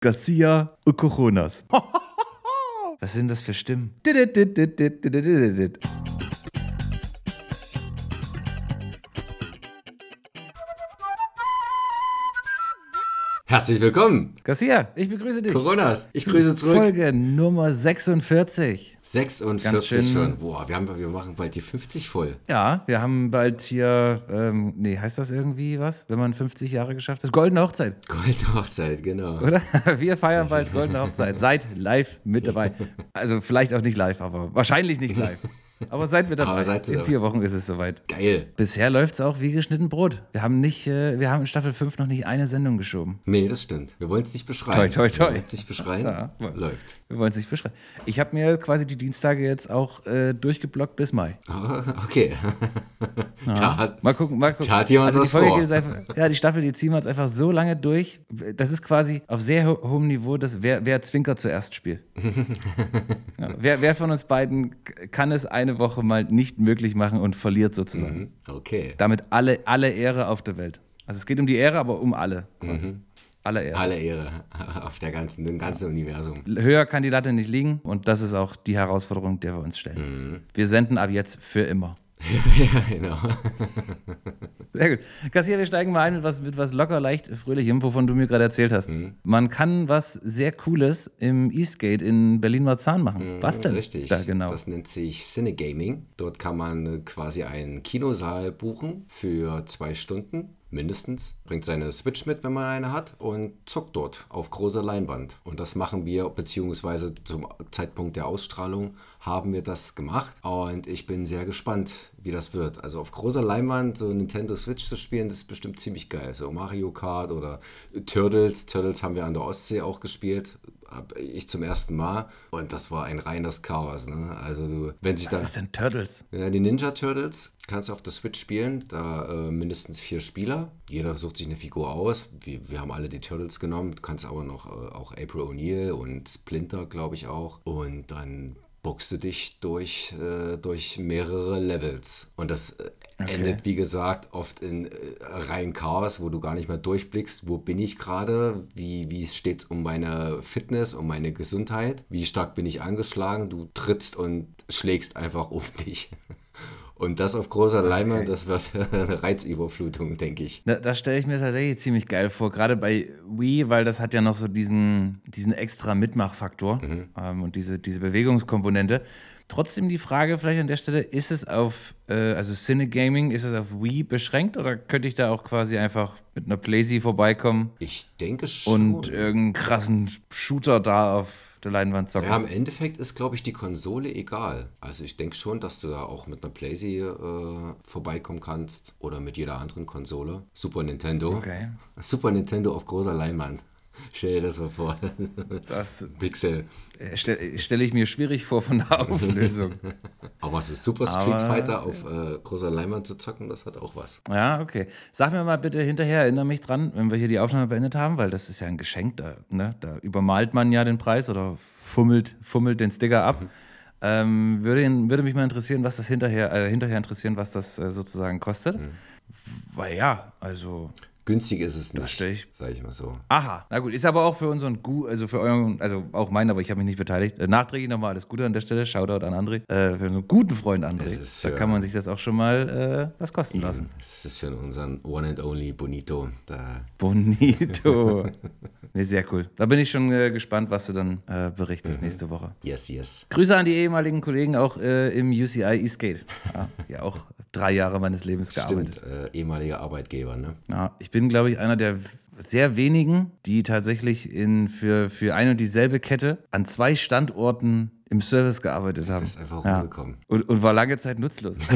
Garcia und Coronas. Was sind das für Stimmen? Herzlich willkommen. Garcia, ich begrüße dich. Coronas, ich grüße zurück. Folge Nummer 46. 46 schön. schon. Boah, wir, haben, wir machen bald die 50 voll. Ja, wir haben bald hier, ähm, nee, heißt das irgendwie was, wenn man 50 Jahre geschafft hat? Goldene Hochzeit, Goldene Hochzeit, genau. oder? Wir feiern bald Goldene Hochzeit. Seid live mit dabei. Also vielleicht auch nicht live, aber wahrscheinlich nicht live. Aber seid mit dabei. Aber seid In vier Wochen ist es soweit. Geil. Bisher läuft es auch wie geschnitten Brot. Wir haben nicht, äh, wir haben in Staffel 5 noch nicht eine Sendung geschoben. Nee, das stimmt. Wir wollen es nicht beschreien. Toi, toi, toi. Wir wollen es nicht beschreien. Ja. Läuft. Wir wollen es nicht beschreiben. Ich habe mir quasi die Dienstage jetzt auch äh, durchgeblockt bis Mai. Oh, okay. Da hat, Mal gucken, mal gucken. Da hat jemand also die was Folge vor. einfach, ja, die Staffel, die ziehen wir jetzt einfach so lange durch. Das ist quasi auf sehr ho hohem Niveau, dass wer, wer Zwinker zuerst spielt. ja, wer, wer von uns beiden kann es eine Woche mal nicht möglich machen und verliert sozusagen. Mhm. okay. Damit alle, alle Ehre auf der Welt. Also es geht um die Ehre, aber um alle. Quasi. Alle Ehre. Alle Ehre auf der ganzen, dem ganzen Universum. Höher kann die Latte nicht liegen und das ist auch die Herausforderung, der wir uns stellen. Wir senden ab jetzt für immer. ja, genau. Sehr gut. Kassier, wir steigen mal ein mit was, mit was locker, leicht, fröhlichem, wovon du mir gerade erzählt hast. Man kann was sehr Cooles im Eastgate in Berlin-Marzahn machen. Was denn? Richtig. Da genau. Das nennt sich Cinegaming. Dort kann man äh, quasi einen Kinosaal buchen für zwei Stunden. Mindestens. Bringt seine Switch mit, wenn man eine hat, und zockt dort auf großer Leinwand. Und das machen wir, beziehungsweise zum Zeitpunkt der Ausstrahlung haben wir das gemacht. Und ich bin sehr gespannt, wie das wird. Also auf großer Leinwand so Nintendo Switch zu spielen, das ist bestimmt ziemlich geil. So Mario Kart oder Turtles. Turtles haben wir an der Ostsee auch gespielt. Hab ich zum ersten Mal. Und das war ein reines Chaos. Ne? Also du, wenn sich Was da. ist denn Turtles? Ja, die Ninja Turtles kannst du auf der Switch spielen, da äh, mindestens vier Spieler. Jeder sucht sich eine Figur aus. Wir, wir haben alle die Turtles genommen. Du kannst aber noch äh, auch April O'Neil und Splinter, glaube ich, auch. Und dann boxst du dich durch, äh, durch mehrere Levels. Und das äh, endet, wie gesagt, oft in äh, rein Chaos, wo du gar nicht mehr durchblickst, wo bin ich gerade, wie, wie steht es um meine Fitness, um meine Gesundheit, wie stark bin ich angeschlagen. Du trittst und schlägst einfach um dich. Und das auf großer Leinwand, das wird eine Reizüberflutung, denke ich. Da, das stelle ich mir tatsächlich ziemlich geil vor, gerade bei Wii, weil das hat ja noch so diesen, diesen extra Mitmachfaktor ähm, und diese, diese Bewegungskomponente. Trotzdem die Frage vielleicht an der Stelle, ist es auf, äh, also Cinegaming, ist es auf Wii beschränkt oder könnte ich da auch quasi einfach mit einer Playsee vorbeikommen Ich denke schon. und irgendeinen krassen Shooter da auf der Leinwand zocken? Ja, im Endeffekt ist, glaube ich, die Konsole egal. Also ich denke schon, dass du da auch mit einer Playsee äh, vorbeikommen kannst oder mit jeder anderen Konsole. Super Nintendo. Okay. Super Nintendo auf großer Leinwand. Stell dir das mal vor. Das Pixel. stelle stell ich mir schwierig vor von der Auflösung. Aber es ist Super Street Aber Fighter auf äh, großer Leinwand zu zocken, das hat auch was. Ja, okay. Sag mir mal bitte hinterher, erinnere mich dran, wenn wir hier die Aufnahme beendet haben, weil das ist ja ein Geschenk, da, ne? da übermalt man ja den Preis oder fummelt, fummelt den Sticker ab. Ähm, würde, würde mich mal interessieren, was das hinterher, äh, hinterher interessieren, was das äh, sozusagen kostet. Weil ja, also, Günstig ist es nicht, stell ich- sage ich mal so. aha, na gut, ist aber auch für unseren, Gu also für euren, also auch meinen, aber ich habe mich nicht beteiligt. Äh, nachträglich nochmal alles Gute an der Stelle, Shoutout an André, äh, für unseren guten Freund André. Es ist Da kann man sich das auch schon mal äh, was kosten lassen. Das ist für unseren One and Only Bonito. Da Bonito. nee, sehr cool. Da bin ich schon äh, gespannt, was du dann äh, berichtest nächste Woche. yes, yes. Grüße an die ehemaligen Kollegen auch äh, im UCI Eastgate. Ja, ja, auch drei Jahre meines Lebens gearbeitet. Stimmt, ehemaliger Arbeitgeber, ne? Ja, ich bin, glaube ich, einer der sehr wenigen, die tatsächlich in, für, für eine und dieselbe Kette an zwei Standorten im Service gearbeitet haben. Ist einfach Ja. rumgekommen. Und, und war lange Zeit nutzlos.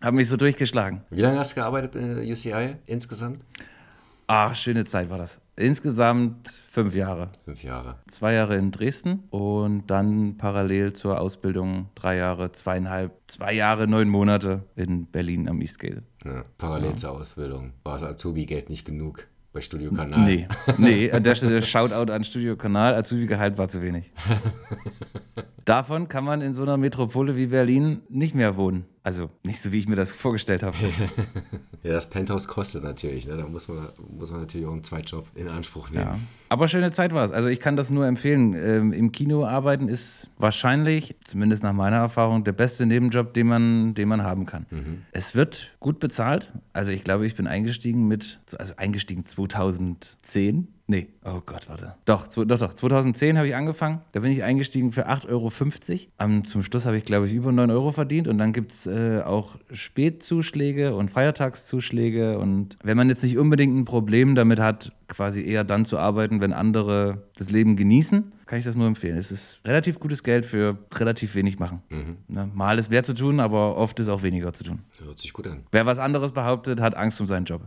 Hab mich so durchgeschlagen. Wie lange hast du gearbeitet bei UCI insgesamt? Ach, schöne Zeit war das. Insgesamt fünf Jahre. Fünf Jahre. zwei Jahre in Dresden und dann parallel zur Ausbildung drei Jahre, zweieinhalb, zwei Jahre, neun Monate in Berlin am Eastgate. Ja, parallel zur Ausbildung. War das Azubi-Geld nicht genug bei Studio Kanal? Nee, nee, an der Stelle Shoutout an Studio Kanal. Azubi-Gehalt war zu wenig. Davon kann man in so einer Metropole wie Berlin nicht mehr wohnen. Also nicht so, wie ich mir das vorgestellt habe. ja, das Penthouse kostet natürlich. Ne? Da muss man, muss man natürlich auch einen Zweitjob in Anspruch nehmen. Ja. Aber schöne Zeit war es. Also ich kann das nur empfehlen. Ähm, Im Kino arbeiten ist wahrscheinlich, zumindest nach meiner Erfahrung, der beste Nebenjob, den man, den man haben kann. Mhm. Es wird gut bezahlt. Also ich glaube, ich bin eingestiegen mit, also eingestiegen 2010 Nee, oh Gott, warte. Doch, doch, doch. 2010 habe ich angefangen. Da bin ich eingestiegen für 8,50 Euro. Um, zum Schluss habe ich, glaube ich, über 9 Euro verdient. Und dann gibt es äh, auch Spätzuschläge und Feiertagszuschläge. Und wenn man jetzt nicht unbedingt ein Problem damit hat, quasi eher dann zu arbeiten, wenn andere das Leben genießen, kann ich das nur empfehlen. Es ist relativ gutes Geld für relativ wenig machen. Mhm. Ne? Mal ist mehr zu tun, aber oft ist auch weniger zu tun. Hört sich gut an. Wer was anderes behauptet, hat Angst um seinen Job.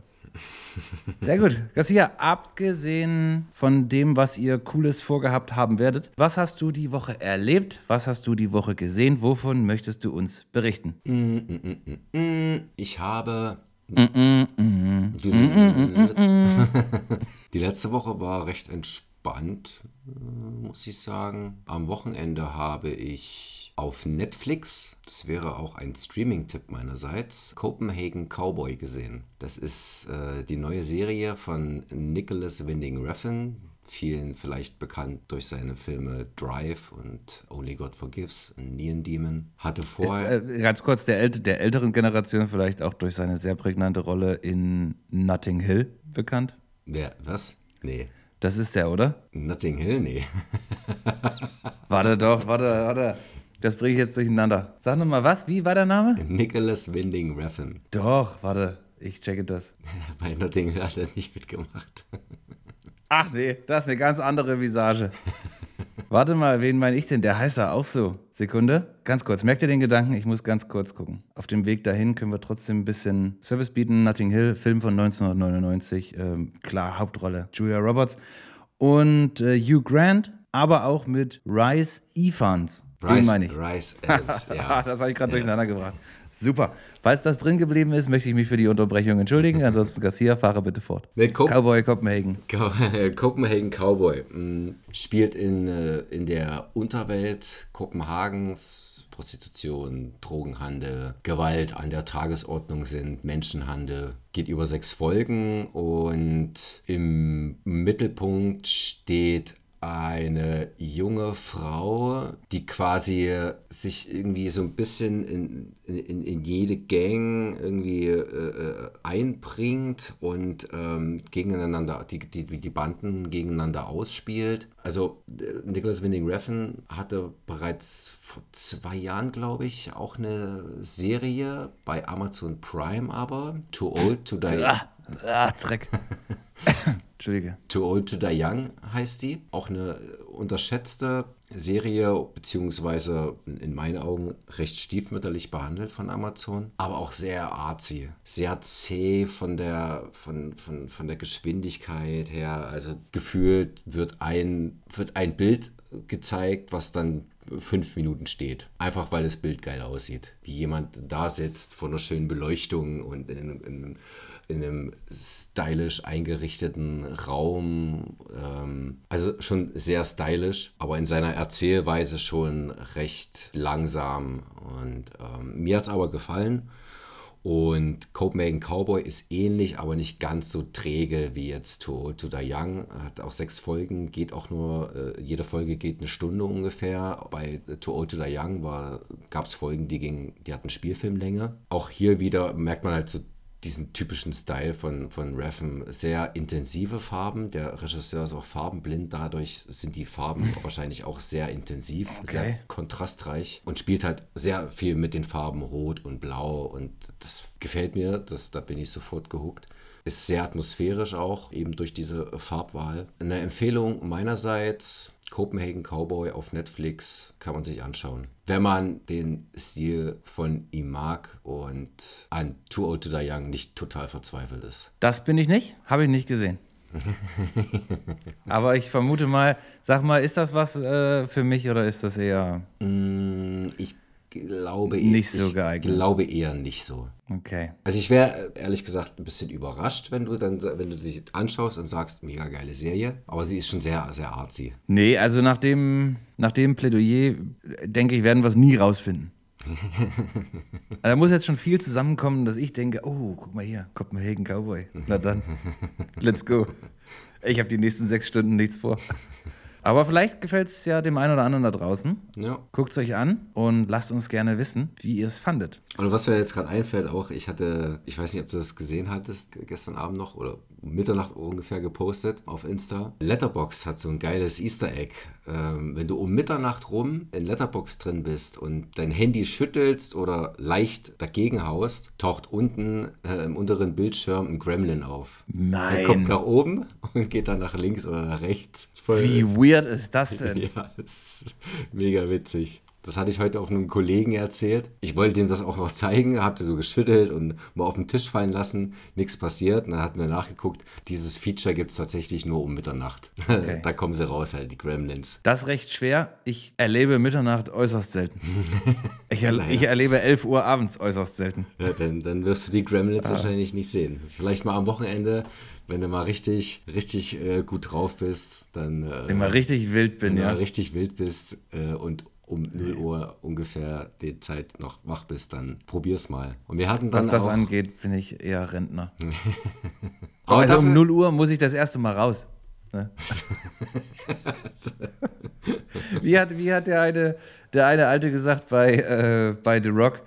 Sehr gut. Garcia, abgesehen von dem, was ihr Cooles vorgehabt haben werdet, was hast du die Woche erlebt? Was hast du die Woche gesehen? Wovon möchtest du uns berichten? Mm, mm, mm, ich habe. Die letzte Woche war recht entspannt, äh, muss ich sagen. Am Wochenende habe ich auf Netflix, das wäre auch ein Streaming-Tipp meinerseits, Copenhagen Cowboy gesehen. Das ist äh, die neue Serie von Nicholas Winding Refn, vielen vielleicht bekannt durch seine Filme Drive und Only God Forgives, Neon Demon. Hatte vorher. Ist, äh, ganz kurz, der, äl der älteren Generation vielleicht auch durch seine sehr prägnante Rolle in Notting Hill bekannt. Wer, was? Nee. Das ist der, oder? Notting Hill, nee. warte doch, warte, warte. Das bringe ich jetzt durcheinander. Sag nochmal was, wie war der Name? Nicholas Winding Refn. Doch, warte, ich checke das. Bei Notting hat er nicht mitgemacht. Ach nee, das ist eine ganz andere Visage. Warte mal, wen meine ich denn? Der heißt er auch so. Sekunde. Ganz kurz, merkt ihr den Gedanken? Ich muss ganz kurz gucken. Auf dem Weg dahin können wir trotzdem ein bisschen Service bieten. Notting Hill, Film von 1999. Ähm, klar, Hauptrolle. Julia Roberts. Und äh, Hugh Grant, aber auch mit Rice Evans. Rice, Den meine ich. Rice Evans, ja. das habe ich gerade ja. durcheinander gebracht. Super. Falls das drin geblieben ist, möchte ich mich für die Unterbrechung entschuldigen. Ansonsten, Garcia, fahre bitte fort. Nee, Co Cowboy Copenhagen. Copenhagen Cowboy mm, spielt in, äh, in der Unterwelt Kopenhagens. Prostitution, Drogenhandel, Gewalt an der Tagesordnung sind, Menschenhandel. Geht über sechs Folgen und im Mittelpunkt steht eine junge Frau, die quasi sich irgendwie so ein bisschen in, in, in jede Gang irgendwie äh, äh, einbringt und ähm, gegeneinander, die, die, die Banden gegeneinander ausspielt. Also äh, Nicholas Winding Refn hatte bereits vor zwei Jahren, glaube ich, auch eine Serie bei Amazon Prime aber, Too Old to Die. Ah, Dreck. Entschuldige. Too Old to Die Young heißt die. Auch eine unterschätzte Serie, beziehungsweise in meinen Augen recht stiefmütterlich behandelt von Amazon, aber auch sehr artsy, sehr zäh von der, von, von, von der Geschwindigkeit her. Also gefühlt wird ein, wird ein Bild gezeigt, was dann fünf Minuten steht. Einfach weil das Bild geil aussieht. Wie jemand da sitzt vor einer schönen Beleuchtung und in, in in einem stylisch eingerichteten Raum. Ähm, also schon sehr stylisch, aber in seiner Erzählweise schon recht langsam. Und ähm, mir hat es aber gefallen. Und Copenhagen Cowboy ist ähnlich, aber nicht ganz so träge wie jetzt To Old to Die Young. Hat auch sechs Folgen, geht auch nur, äh, jede Folge geht eine Stunde ungefähr. Bei To Old to Die Young gab es Folgen, die, ging, die hatten Spielfilmlänge. Auch hier wieder merkt man halt so diesen typischen Style von, von Reffen. Sehr intensive Farben. Der Regisseur ist auch farbenblind, dadurch sind die Farben wahrscheinlich auch sehr intensiv, okay. sehr kontrastreich und spielt halt sehr viel mit den Farben Rot und Blau und das gefällt mir, das, da bin ich sofort gehuckt. Ist sehr atmosphärisch auch, eben durch diese Farbwahl. Eine Empfehlung meinerseits, Copenhagen Cowboy auf Netflix kann man sich anschauen. Wenn man den Stil von ihm mag und an Too Old to Die Young nicht total verzweifelt ist. Das bin ich nicht, habe ich nicht gesehen. Aber ich vermute mal, sag mal, ist das was äh, für mich oder ist das eher. Mm, ich glaube nicht so geeignet. Ich glaube eher nicht so. Okay. Also ich wäre ehrlich gesagt ein bisschen überrascht, wenn du dann, wenn du dich anschaust und sagst, mega geile Serie. Aber sie ist schon sehr, sehr artsy. Nee, also nach dem, nach dem Plädoyer, denke ich, werden wir es nie rausfinden. da muss jetzt schon viel zusammenkommen, dass ich denke, oh, guck mal hier, Kopenhagen Cowboy. Na dann, let's go. Ich habe die nächsten sechs Stunden nichts vor. Aber vielleicht gefällt es ja dem einen oder anderen da draußen. Ja. Guckt es euch an und lasst uns gerne wissen, wie ihr es fandet. Und was mir jetzt gerade einfällt, auch, ich hatte, ich weiß nicht, ob du das gesehen hattest, gestern Abend noch oder Mitternacht ungefähr gepostet auf Insta. Letterbox hat so ein geiles Easter Egg. Ähm, wenn du um Mitternacht rum in Letterbox drin bist und dein Handy schüttelst oder leicht dagegen haust, taucht unten äh, im unteren Bildschirm ein Gremlin auf. Nein. Der kommt nach oben und geht dann nach links oder nach rechts. Voll, Wie weird ist das denn? ja, das ist mega witzig. Das hatte ich heute auch einem Kollegen erzählt. Ich wollte ihm das auch noch zeigen, habte so geschüttelt und mal auf den Tisch fallen lassen. Nichts passiert. Und dann hatten wir nachgeguckt. Dieses Feature gibt es tatsächlich nur um Mitternacht. Okay. da kommen sie raus, halt, die Gremlins. Das ist recht schwer. Ich erlebe Mitternacht äußerst selten. Ich, er, ich erlebe 11 Uhr abends äußerst selten. Ja, dann, dann wirst du die Gremlins wahrscheinlich nicht sehen. Vielleicht mal am Wochenende, wenn du mal richtig, richtig äh, gut drauf bist, dann. Äh, Wenn man richtig wild bin, wenn du ja. mal richtig wild bist äh, und um 0 Uhr ungefähr die Zeit noch wach bist, dann probier's mal. Und wir hatten dann Was das auch, angeht, bin ich eher Rentner. Aber also um dafür- 0 Uhr muss ich das erste Mal raus. Ne? wie, hat, wie hat der eine, der eine Alte gesagt bei, äh, bei The Rock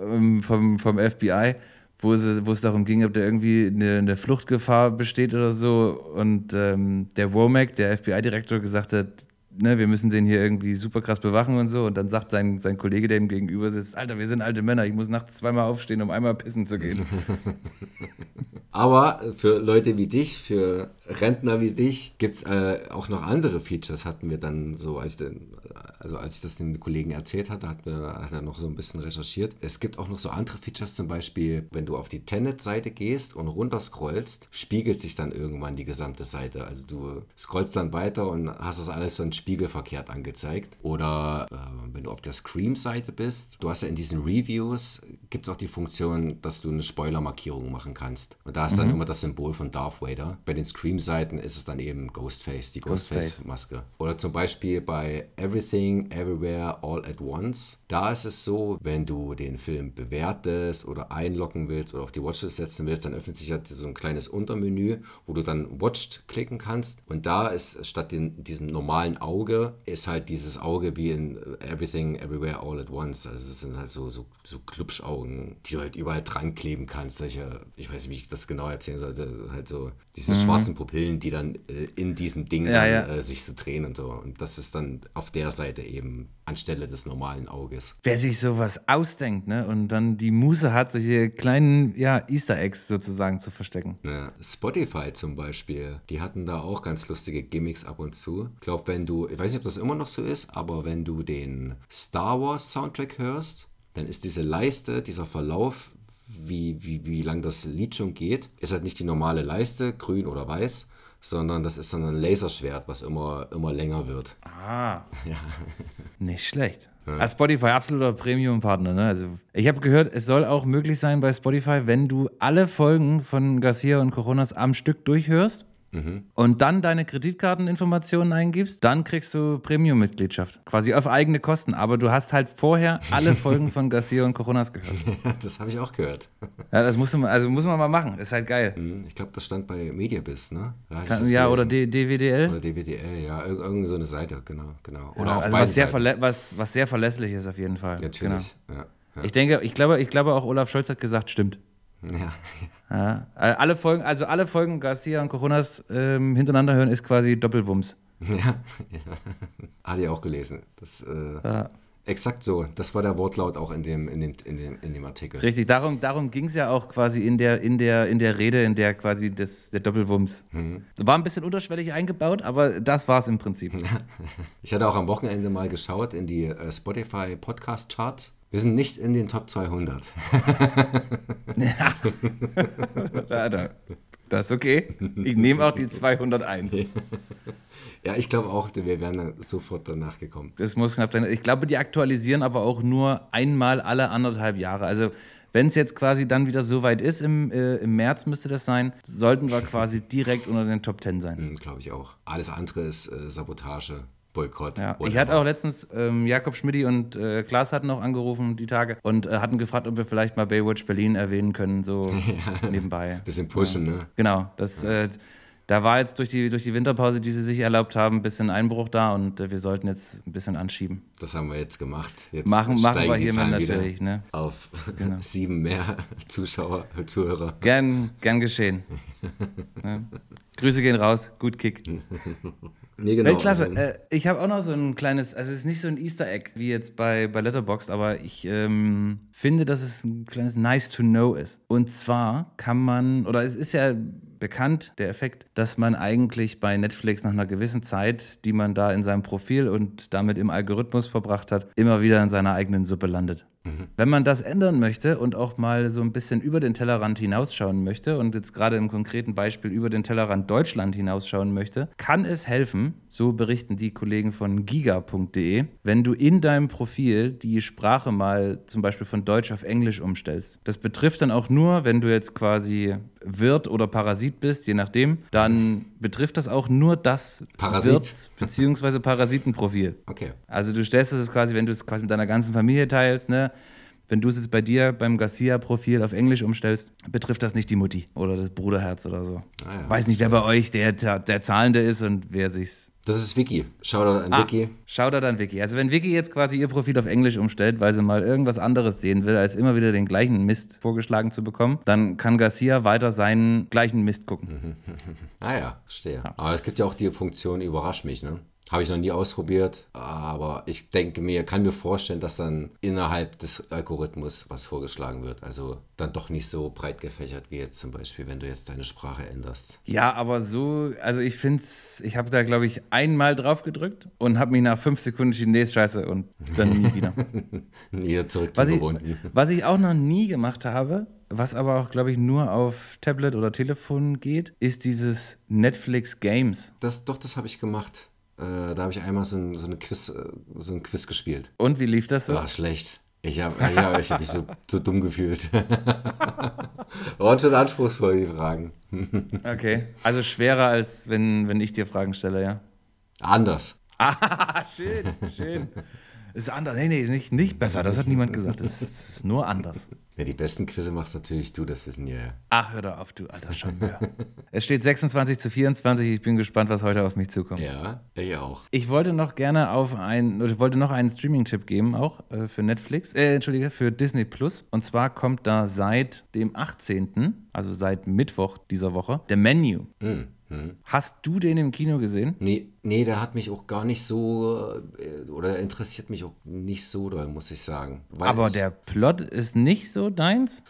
ähm, vom, vom FBI, wo, sie, wo es darum ging, ob da irgendwie eine, eine Fluchtgefahr besteht oder so. Und ähm, der Womack, der FBI-Direktor, gesagt hat, ne, wir müssen den hier irgendwie super krass bewachen und so. Und dann sagt sein, sein Kollege, der ihm gegenüber sitzt, Alter, wir sind alte Männer, ich muss nachts zweimal aufstehen, um einmal pissen zu gehen. Aber für Leute wie dich, für Rentner wie dich, gibt es äh, auch noch andere Features, hatten wir dann so, als, den, also als ich das den Kollegen erzählt hatte, hat, mir, hat er noch so ein bisschen recherchiert. Es gibt auch noch so andere Features, zum Beispiel, wenn du auf die Tenet-Seite gehst und runterscrollst, spiegelt sich dann irgendwann die gesamte Seite. Also du scrollst dann weiter und hast das alles so in spiegelverkehrt angezeigt. Oder äh, wenn du auf der Scream-Seite bist, du hast ja in diesen Reviews, gibt es auch die Funktion, dass du eine Spoiler-Markierung machen kannst. Und da ist dann immer das Symbol von Darth Vader. Bei den Scream-Seiten ist es dann eben Ghostface, die Ghostface. Ghostface-Maske. Oder zum Beispiel bei Everything, Everywhere, All at Once. Da ist es so, wenn du den Film bewertest oder einloggen willst oder auf die Watchlist setzen willst, dann öffnet sich halt so ein kleines Untermenü, wo du dann Watched klicken kannst. Und da ist statt den, diesem normalen Auge, ist halt dieses Auge wie in Everything, Everywhere, All at Once. Also es sind halt so, so, so Klubschaugen, die du halt überall dran kleben kannst. Solche, ich weiß nicht, wie ich das genau erzählen sollte, halt so diese schwarzen Pupillen, die dann äh, in diesem Ding Mhm. Ja, dann, ja. Äh, sich so drehen und so. Und das ist dann auf der Seite eben anstelle des normalen Auges. Wer sich sowas ausdenkt, ne, und dann die Muße hat, solche kleinen, ja, Easter Eggs sozusagen zu verstecken. Ja, Spotify zum Beispiel, die hatten da auch ganz lustige Gimmicks ab und zu. Ich glaube, wenn du, ich weiß nicht, ob das immer noch so ist, aber wenn du den Star Wars Soundtrack hörst, dann ist diese Leiste, dieser Verlauf, wie, wie, wie lang das Lied schon geht, ist halt nicht die normale Leiste, grün oder weiß, sondern das ist dann ein Laserschwert, was immer, immer länger wird. Ah. Nicht schlecht. Ah, Spotify, absoluter Premium-Partner. Ne? Also, ich habe gehört, es soll auch möglich sein bei Spotify, wenn du alle Folgen von Garcia und Coronas am Stück durchhörst und dann deine Kreditkarteninformationen eingibst, dann kriegst du Premium-Mitgliedschaft. Quasi auf eigene Kosten. Aber du hast halt vorher alle Folgen von Garcia und Coronas gehört. das habe ich auch gehört. Ja, das musst du mal, also muss man mal machen. Ist halt geil. Hm, Ich glaube, das stand bei Mediabiz, ne? Kann, ja, oder gelesen. D DWDL. Oder DWDL, ja, irg irgend so eine Seite, genau, genau. Oder Ja, auf also was sehr, was, was sehr verlässlich ist auf jeden Fall. Natürlich, ja. ja. Genau. Ich denke, ich glaube, ich glaube auch Olaf Scholz hat gesagt, stimmt. Ja. Ja. Äh, Alle Folgen, also alle Folgen Garcia und Coronas ähm, hintereinander hören, ist quasi Doppelwumms. Ja, ja. Hatte ich auch gelesen. Das, äh, Ja. Exakt so. Das war der Wortlaut auch in dem, in dem, in dem, in dem Artikel. Richtig, darum, darum ging es ja auch quasi in der, in, der, in der Rede, in der quasi das, der Doppelwumms. War ein bisschen unterschwellig eingebaut, aber das war es im Prinzip. Ich hatte auch am Wochenende mal geschaut in die äh, Spotify Podcast Charts. Wir sind nicht in den Top 200. Ja, das ist okay. Ich nehme auch die 201. ja, ich glaube auch, wir wären sofort danach gekommen. Das muss knapp sein. Ich glaube, die aktualisieren aber auch nur einmal alle anderthalb Jahre. Also wenn es jetzt quasi dann wieder so weit ist, im, äh, im März müsste das sein, sollten wir quasi direkt unter den Top 10 sein. Hm, glaube ich auch. Alles andere ist äh, Sabotage Boykott. Ja. Ich hatte auch letztens, ähm, Jakob Schmidti und äh, Klaas hatten auch angerufen die Tage und äh, hatten gefragt, ob wir vielleicht mal Baywatch Berlin erwähnen können, so ja. nebenbei. Bisschen pushen, ja. ne? Genau, das, äh, da war jetzt durch die, durch die Winterpause, die sie sich erlaubt haben, ein bisschen Einbruch da und äh, wir sollten jetzt ein bisschen anschieben. Das haben wir jetzt gemacht. Jetzt machen machen wir hiermit natürlich. Ne? Auf genau. sieben mehr Zuschauer, Zuhörer. Gern, gern geschehen. ja. Grüße gehen raus, gut Kick. Nee, genau. Weltklasse. Also, äh, ich habe auch noch so ein kleines, also es ist nicht so ein Easter Egg wie jetzt bei, bei Letterboxd, aber ich ähm, finde, dass es ein kleines Nice to Know ist. Und zwar kann man, oder es ist ja bekannt, der Effekt, dass man eigentlich bei Netflix nach einer gewissen Zeit, die man da in seinem Profil und damit im Algorithmus verbracht hat, immer wieder in seiner eigenen Suppe landet. Mhm. Wenn man das ändern möchte und auch mal so ein bisschen über den Tellerrand hinausschauen möchte und jetzt gerade im konkreten Beispiel über den Tellerrand Deutschland hinausschauen möchte, kann es helfen, so berichten die Kollegen von giga.de, wenn du in deinem Profil die Sprache mal zum Beispiel von Deutsch auf Englisch umstellst. Das betrifft dann auch nur, wenn du jetzt quasi Wirt oder Parasit bist, je nachdem, dann betrifft das auch nur das Parasit. Wirts- bzw. Parasitenprofil. Okay. Also du stellst es quasi, wenn du es quasi mit deiner ganzen Familie teilst, ne? Wenn du es jetzt bei dir beim Garcia-Profil auf Englisch umstellst, betrifft das nicht die Mutti oder das Bruderherz oder so. Ah, ja. Weiß nicht, wer bei euch der, der Zahlende ist und wer sich's das ist Vicky. Shoutout an ah, Vicky. Shoutout an Vicky. Also wenn Vicky jetzt quasi ihr Profil auf Englisch umstellt, weil sie mal irgendwas anderes sehen will, als immer wieder den gleichen Mist vorgeschlagen zu bekommen, dann kann Garcia weiter seinen gleichen Mist gucken. ah ja, verstehe. Ja. Aber es gibt ja auch die Funktion Überrasch mich, ne? Habe ich noch nie ausprobiert, aber ich denke mir, kann mir vorstellen, dass dann innerhalb des Algorithmus was vorgeschlagen wird. Also dann doch nicht so breit gefächert wie jetzt zum Beispiel, wenn du jetzt deine Sprache änderst. Ja, aber so, also ich finde es, ich habe da glaube ich einmal drauf gedrückt und habe mich nach fünf Sekunden ist scheiße und dann nie wieder. nie zurück was zu ich, Was ich auch noch nie gemacht habe, was aber auch, glaube ich, nur auf Tablet oder Telefon geht, ist dieses Netflix Games. Das, doch, das habe ich gemacht. Äh, da habe ich einmal so ein, so, eine Quiz, äh, so ein Quiz gespielt. Und wie lief das so? War schlecht. Ich habe ja, ich hab mich so, so dumm gefühlt. Waren schon anspruchsvoll, die Fragen. okay. Also schwerer, als wenn, wenn ich dir Fragen stelle, ja? Anders. Ah, schön, schön. Ist anders. Nee, nee, ist nicht, nicht besser. Das hat niemand gesagt. Das ist nur anders. Ja, die besten Quizze machst natürlich du, das wissen ja. Ach, hör doch auf, du alter Schambör. es steht 26 zu 24. Ich bin gespannt, was heute auf mich zukommt. Ja, ich auch. Ich wollte noch gerne auf ein, ich wollte noch einen Streaming-Tipp geben, auch äh, für Netflix, äh, Entschuldige, für Disney Plus. Und zwar kommt da seit dem 18., also seit Mittwoch dieser Woche, The Menu. Mm. Hm. Hast du den im Kino gesehen? Nee, nee, der hat mich auch gar nicht so, äh, oder interessiert mich auch nicht so muss ich sagen. Aber der Plot ist nicht so deins?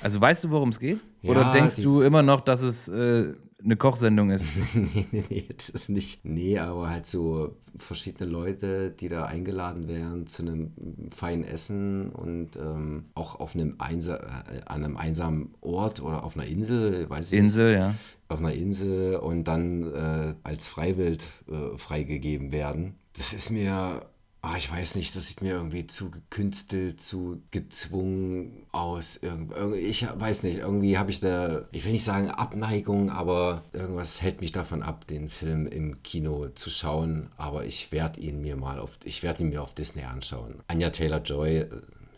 Also weißt du, worum es geht? Ja, Oder denkst du immer noch, dass es äh, eine Kochsendung ist? nee, nee, nee, das ist nicht. Nee, aber halt so verschiedene Leute, die da eingeladen werden zu einem feinen Essen und ähm, auch auf einem Einsa äh, an einem einsamen Ort oder auf einer Insel, weiß ich Insel, nicht. ja. Auf einer Insel und dann äh, als Freiwild äh, freigegeben werden. Das ist mir Ah, ich weiß nicht, das sieht mir irgendwie zu gekünstelt, zu gezwungen aus. Ich weiß nicht, irgendwie habe ich da, ich will nicht sagen Abneigung, aber irgendwas hält mich davon ab, den Film im Kino zu schauen. Aber ich werde ihn mir mal auf, ich werde ihn mir auf Disney anschauen. Anja Taylor Joy äh,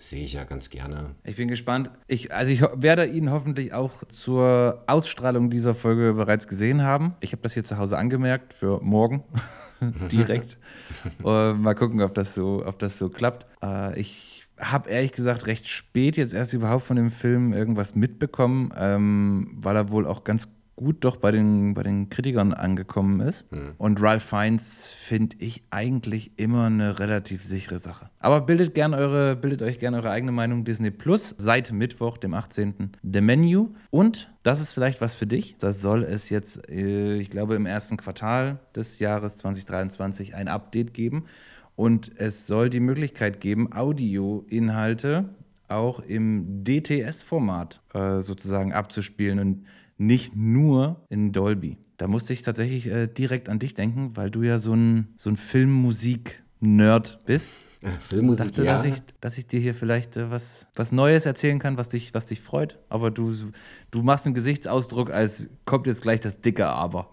sehe ich ja ganz gerne. Ich bin gespannt. Ich, also ich werde ihn hoffentlich auch zur Ausstrahlung dieser Folge bereits gesehen haben. Ich habe das hier zu Hause angemerkt für morgen. direkt. uh, mal gucken, ob das so, ob das so klappt. Uh, ich habe ehrlich gesagt recht spät jetzt erst überhaupt von dem Film irgendwas mitbekommen, ähm, weil er wohl auch ganz gut doch bei den, bei den Kritikern angekommen ist. Mhm. Und Ralph Fiennes finde ich eigentlich immer eine relativ sichere Sache. Aber bildet, gern eure, bildet euch gerne eure eigene Meinung. Disney Plus seit Mittwoch, dem 18. The Menu. Und das ist vielleicht was für dich. Da soll es jetzt, äh, ich glaube, im ersten Quartal des Jahres 2023 ein Update geben. Und es soll die Möglichkeit geben, Audioinhalte auch im DTS-Format äh, sozusagen abzuspielen. Und nicht nur in Dolby. Da musste ich tatsächlich äh, direkt an dich denken, weil du ja so ein, so ein Filmmusik-Nerd bist. Filmmusik, dachte, ja. dass, ich, dass ich dir hier vielleicht äh, was, was Neues erzählen kann, was dich, was dich freut. Aber du, du machst einen Gesichtsausdruck, als kommt jetzt gleich das dicke Aber.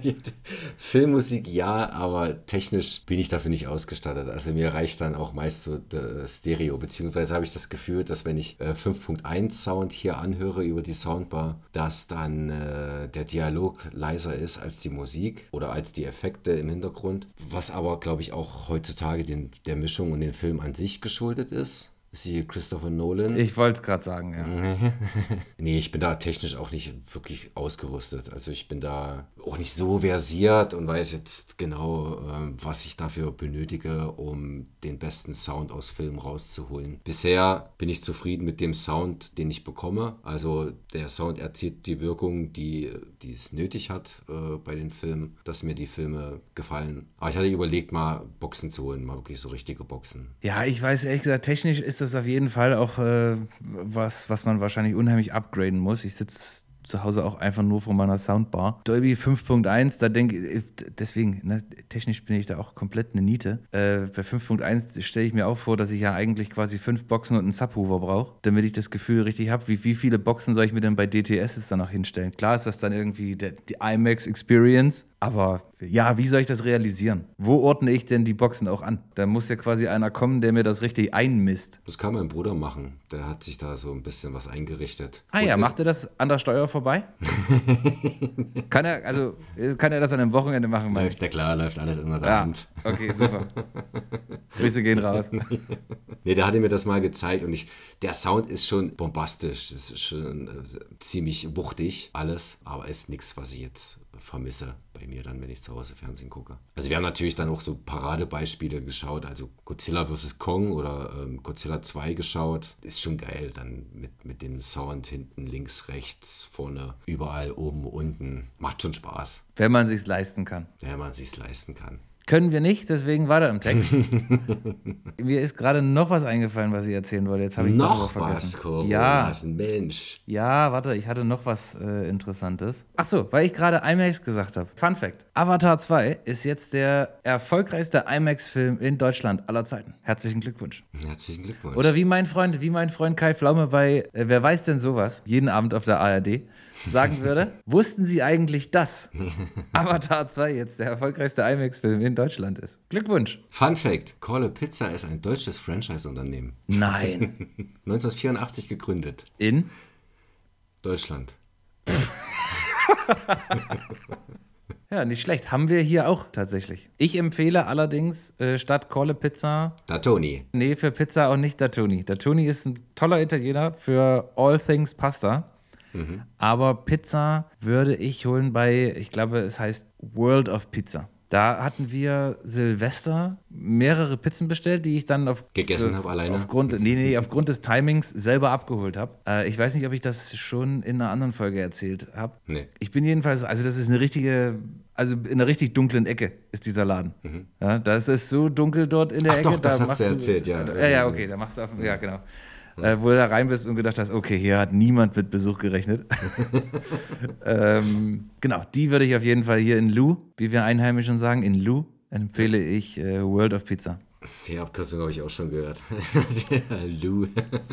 Filmmusik ja, aber technisch bin ich dafür nicht ausgestattet. Also mir reicht dann auch meist so der Stereo, beziehungsweise habe ich das Gefühl, dass wenn ich äh, 5.1 Sound hier anhöre über die Soundbar, dass dann äh, der Dialog leiser ist als die Musik oder als die Effekte im Hintergrund. Was aber, glaube ich, auch heutzutage den, der Mischung und dem Film an sich geschuldet ist. Sie Christopher Nolan. Ich wollte es gerade sagen, ja. Nee, ich bin da technisch auch nicht wirklich ausgerüstet. Also ich bin da auch nicht so versiert und weiß jetzt genau, ähm, was ich dafür benötige, um den besten Sound aus Filmen rauszuholen. Bisher bin ich zufrieden mit dem Sound, den ich bekomme. Also der Sound erzielt die Wirkung, die, die es nötig hat äh, bei den Filmen, dass mir die Filme gefallen. Aber ich hatte überlegt, mal Boxen zu holen, mal wirklich so richtige Boxen. Ja, ich weiß ehrlich gesagt, technisch ist das auf jeden Fall auch äh, was, was man wahrscheinlich unheimlich upgraden muss. Ich sitze zu Hause auch einfach nur vor meiner Soundbar. Dolby 5.1, da denke ich, deswegen, ne, technisch bin ich da auch komplett eine Niete. Äh, bei 5.1 stelle ich mir auch vor, dass ich ja eigentlich quasi fünf Boxen und einen Subwoofer brauche, damit ich das Gefühl richtig habe. Wie, wie viele Boxen soll ich mir denn bei DTS jetzt dann noch hinstellen? Klar ist das dann irgendwie der, die IMAX Experience, aber ja, wie soll ich das realisieren? Wo ordne ich denn die Boxen auch an? Da muss ja quasi einer kommen, der mir das richtig einmisst. Das kann mein Bruder machen. Der hat sich da so ein bisschen was eingerichtet. Ah Und ja, macht er das an der Steuer vorbei? kann er, also kann er das an einem Wochenende machen, mein Läuft, ja klar, läuft alles unter der Ja, Hand. okay, super. Grüße gehen raus. Nee, der hatte mir das mal gezeigt und ich, der Sound ist schon bombastisch. Das ist schon äh, ziemlich wuchtig, alles, aber ist nichts, was ich jetzt vermisse bei mir dann, wenn ich zu Hause Fernsehen gucke. Also wir haben natürlich dann auch so Paradebeispiele geschaut, also Godzilla vs. Kong oder ähm, Godzilla 2 geschaut. Ist schon geil, dann mit, mit dem Sound hinten, links, rechts, vorne, überall, oben, unten. Macht schon Spaß, Wenn man sich's leisten kann. wenn man sich's leisten kann. Können wir nicht, deswegen weiter im Text. Mir ist gerade noch was eingefallen, was ich erzählen wollte. Jetzt habe ich Noch vergessen. was, Coro, Ja, ist ein Mensch. ja, warte, ich hatte noch was äh, Interessantes. Ach so, weil ich gerade IMAX gesagt habe. Fun Fact: Avatar 2 ist jetzt der erfolgreichste IMAX-Film in Deutschland aller Zeiten. Herzlichen Glückwunsch. Herzlichen Glückwunsch. Oder wie mein Freund, wie mein Freund Kai Pflaume bei äh, Wer weiß denn sowas, jeden Abend auf der ARD, sagen würde, wussten Sie eigentlich das? Avatar 2 jetzt der erfolgreichste IMAX-Film in Deutschland ist. Glückwunsch. Fun Fact: Call a Pizza ist ein deutsches Franchise-Unternehmen. Nein. 1984 gegründet. In? Deutschland. Ja, nicht schlecht. Haben wir hier auch tatsächlich. Ich empfehle allerdings äh, statt Colle Pizza, Da Toni. nee, für Pizza auch nicht Datoni. Datoni ist ein toller Italiener für All Things Pasta. Aber Pizza würde ich holen bei, ich glaube, es heißt World of Pizza. Da hatten wir Silvester mehrere Pizzen bestellt, die ich dann auf, Gegessen habe alleine? Aufgrund, nee, nee, aufgrund des Timings selber abgeholt habe. Äh, ich weiß nicht, ob ich das schon in einer anderen Folge erzählt habe. Nee. Ich bin jedenfalls, also das ist eine richtige, also in einer richtig dunklen Ecke ist dieser Laden. Ja, da ist es so dunkel dort in der Mhm. Ach Ecke. doch, das da hast du erzählt, ja. Ja, ja, okay, da machst du auf, ja, genau. Äh, wo du da rein bist und gedacht hast, okay, hier hat niemand mit Besuch gerechnet. ähm, genau, die würde ich auf jeden Fall hier in Lu, wie wir Einheimischen sagen, in Lu, empfehle ich äh, World of Pizza. Die Abkürzung habe ich auch schon gehört. Lou.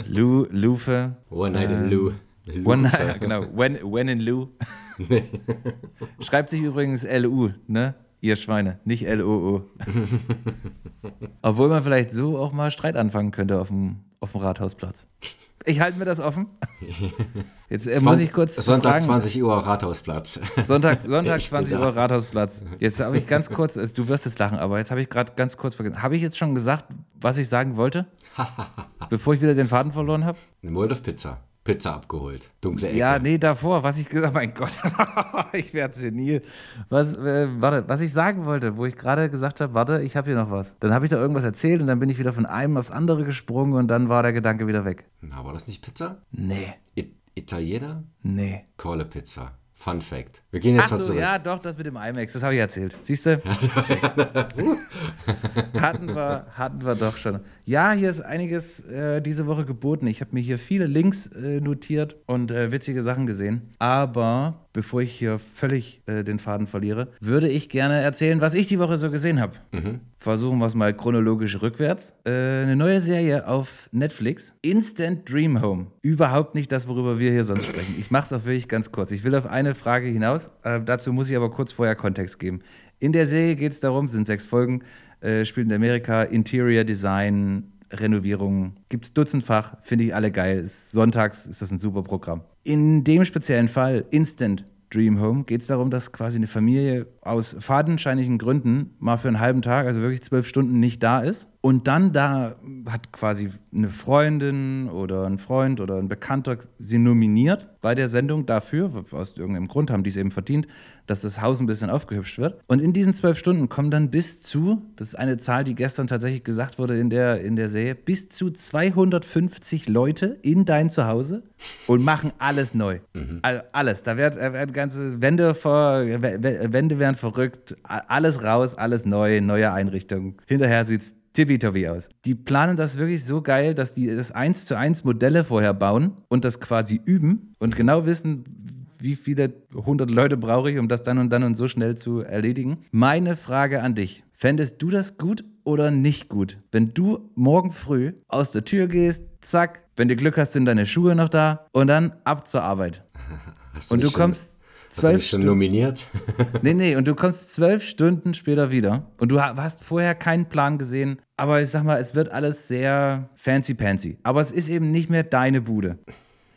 Lu, Lufe. One Night in Lou. One Night, genau. When, when in Lu. Schreibt sich übrigens LU, ne? Ihr Schweine, nicht LOO. Obwohl man vielleicht so auch mal Streit anfangen könnte auf dem, auf dem Rathausplatz. Ich halte mir das offen. Jetzt äh, muss ich kurz Sonntag fragen. 20 Uhr Rathausplatz. Sonntag, Sonntag Ich bin 20 da. Uhr Rathausplatz. Jetzt habe ich ganz kurz, also du wirst jetzt lachen, aber jetzt habe ich gerade ganz kurz vergessen. Habe ich jetzt schon gesagt, was ich sagen wollte? Bevor ich wieder den Faden verloren habe? Eine of Pizza. Abgeholt. Dunkle Ecke. Ja, nee, davor, was ich gesagt mein Gott, ich werde senil. Was, äh, warte, was ich sagen wollte, wo ich gerade gesagt habe, warte, ich habe hier noch was. Dann habe ich da irgendwas erzählt und dann bin ich wieder von einem aufs andere gesprungen und dann war der Gedanke wieder weg. Na, war das nicht Pizza? Nee, I Italiener? nee. A Pizza. Fun Fact. Wir gehen jetzt Ach so, ja, doch, das mit dem IMAX, das habe ich erzählt. Siehst du? hatten, wir, hatten wir doch schon. Ja, hier ist einiges äh, diese Woche geboten. Ich habe mir hier viele Links äh, notiert und äh, witzige Sachen gesehen. Aber bevor ich hier völlig äh, den Faden verliere, würde ich gerne erzählen, was ich die Woche so gesehen habe. Mhm. Versuchen wir es mal chronologisch rückwärts. Äh, eine neue Serie auf Netflix, Instant Dream Home. Überhaupt nicht das, worüber wir hier sonst sprechen. Ich mache es auch wirklich ganz kurz. Ich will auf eine Frage hinaus. Äh, dazu muss ich aber kurz vorher Kontext geben. In der Serie geht es darum, sind sechs Folgen, äh, spielt in Amerika Interior Design, Renovierung, gibt es dutzendfach, finde ich alle geil. Ist, sonntags ist das ein super Programm. In dem speziellen Fall, Instant Dream Home, geht es darum, dass quasi eine Familie aus fadenscheinigen Gründen mal für einen halben Tag, also wirklich zwölf Stunden, nicht da ist. Und dann da hat quasi eine Freundin oder ein Freund oder ein Bekannter sie nominiert bei der Sendung dafür, aus irgendeinem Grund haben die es eben verdient, dass das Haus ein bisschen aufgehübscht wird. Und in diesen zwölf Stunden kommen dann bis zu, das ist eine Zahl, die gestern tatsächlich gesagt wurde in der, in der Serie, bis zu 250 Leute in dein Zuhause und machen alles neu. Mhm. Also alles. Da werden, werden ganze Wände, vor, Wände werden verrückt, alles raus, alles neu, neue Einrichtungen. Hinterher sieht es tippitoppi aus. Die planen das wirklich so geil, dass die das eins zu eins Modelle vorher bauen und das quasi üben und genau wissen, wie viele hundert Leute brauche ich, um das dann und dann und so schnell zu erledigen. Meine Frage an dich: Fändest du das gut oder nicht gut, wenn du morgen früh aus der Tür gehst, zack, wenn du Glück hast, sind deine Schuhe noch da und dann ab zur Arbeit. und du kommst Zwölf Hast du schon nominiert? nee, nee, und du kommst zwölf Stunden später wieder und du hast vorher keinen Plan gesehen, aber ich sag mal, es wird alles sehr fancy-pancy. Aber es ist eben nicht mehr deine Bude.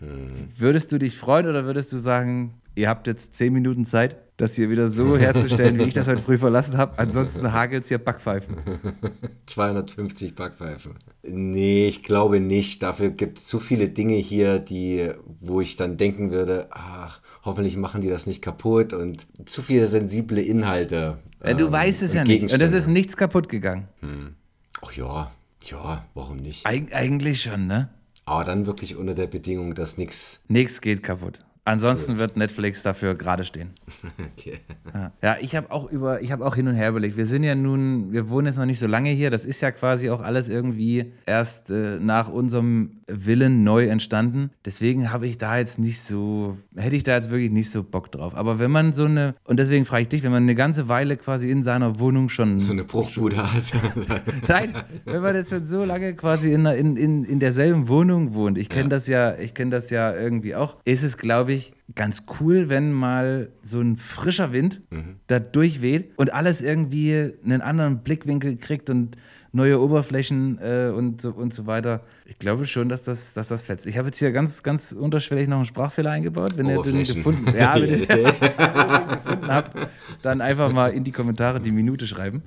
Hm. Würdest du dich freuen oder würdest du sagen, ihr habt jetzt zehn Minuten Zeit, das hier wieder so herzustellen, wie ich das heute früh verlassen habe? Ansonsten hagelt es hier Backpfeifen. 250 Backpfeifen. Nee, ich glaube nicht. Dafür gibt es zu viele Dinge hier, die, wo ich dann denken würde, ach, hoffentlich machen die das nicht kaputt und zu viele sensible Inhalte. Ja, du ähm, weißt es ja nicht. Und es ist nichts kaputt gegangen. Hm. Ach ja, ja, warum nicht? Eig eigentlich schon, ne? Aber dann wirklich unter der Bedingung, dass nichts. Nichts geht kaputt. Ansonsten wird Netflix dafür gerade stehen. okay. Ja, ja ich habe auch über, ich habe auch hin und her überlegt. Wir sind ja nun, wir wohnen jetzt noch nicht so lange hier. Das ist ja quasi auch alles irgendwie erst äh, nach unserem Willen neu entstanden. Deswegen habe ich da jetzt nicht so, hätte ich da jetzt wirklich nicht so Bock drauf. Aber wenn man so eine, und deswegen frage ich dich, wenn man eine ganze Weile quasi in seiner Wohnung schon. So eine Bruchbude hat. Nein, wenn man jetzt schon so lange quasi in, in, in, in derselben Wohnung wohnt, ich kenne ja. das ja, ich kenne das ja irgendwie auch, ist es, glaube ich, ganz cool, wenn mal so ein frischer Wind mhm. da durchweht und alles irgendwie einen anderen Blickwinkel kriegt und neue Oberflächen äh, und, so, und so weiter. Ich glaube schon, dass das, dass das fetzt. Ich habe jetzt hier ganz, ganz unterschwellig noch einen Sprachfehler eingebaut. Wenn ihr den gefunden, ja, wenn ihr gefunden habt, dann einfach mal in die Kommentare die Minute schreiben.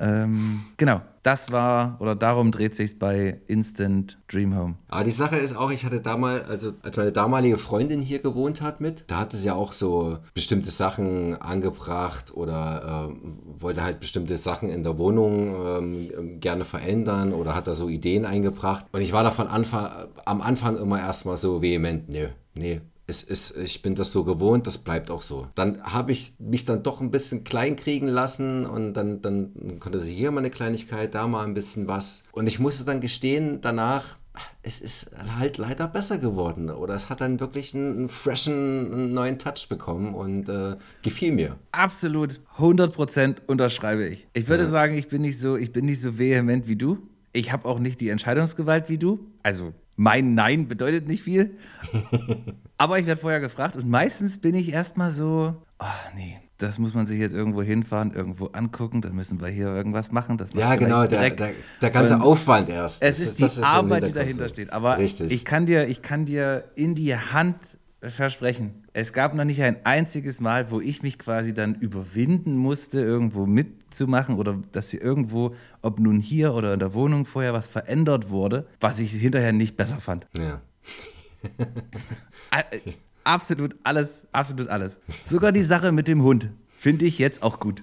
Ähm, genau, das war oder darum dreht sich bei Instant Dream Home. Aber die Sache ist auch, ich hatte damals, also als meine damalige Freundin hier gewohnt hat mit, da hat sie ja auch so bestimmte Sachen angebracht oder äh, wollte halt bestimmte Sachen in der Wohnung ähm, gerne verändern oder hat da so Ideen eingebracht. Und ich war da von Anfang, am Anfang immer erstmal so vehement, nö, nee, es ist, ich bin das so gewohnt, das bleibt auch so. Dann habe ich mich dann doch ein bisschen klein kriegen lassen und dann, dann konnte sie hier mal eine Kleinigkeit, da mal ein bisschen was. Und ich musste dann gestehen, danach, es ist halt leider besser geworden oder es hat dann wirklich einen, einen freshen, einen neuen Touch bekommen und äh, gefiel mir. Absolut, 100% unterschreibe ich. Ich würde ja. sagen, ich bin nicht so, ich bin nicht so vehement wie du. Ich habe auch nicht die Entscheidungsgewalt wie du. Also mein Nein bedeutet nicht viel. Aber ich werde vorher gefragt und meistens bin ich erstmal so, ach nee, das muss man sich jetzt irgendwo hinfahren, irgendwo angucken, dann müssen wir hier irgendwas machen. Das ja, genau, der, der, der, ganze und Aufwand erst. Es ist, ist die Arbeit, die dahinter steht. Aber Richtig. ich kann dir, ich kann dir in die Hand versprechen. Es gab noch nicht ein einziges Mal, wo ich mich quasi dann überwinden musste, irgendwo mitzumachen oder dass sie irgendwo, ob nun hier oder in der Wohnung vorher was verändert wurde, was ich hinterher nicht besser fand. Ja. absolut alles, absolut alles. Sogar die Sache mit dem Hund finde ich jetzt auch gut.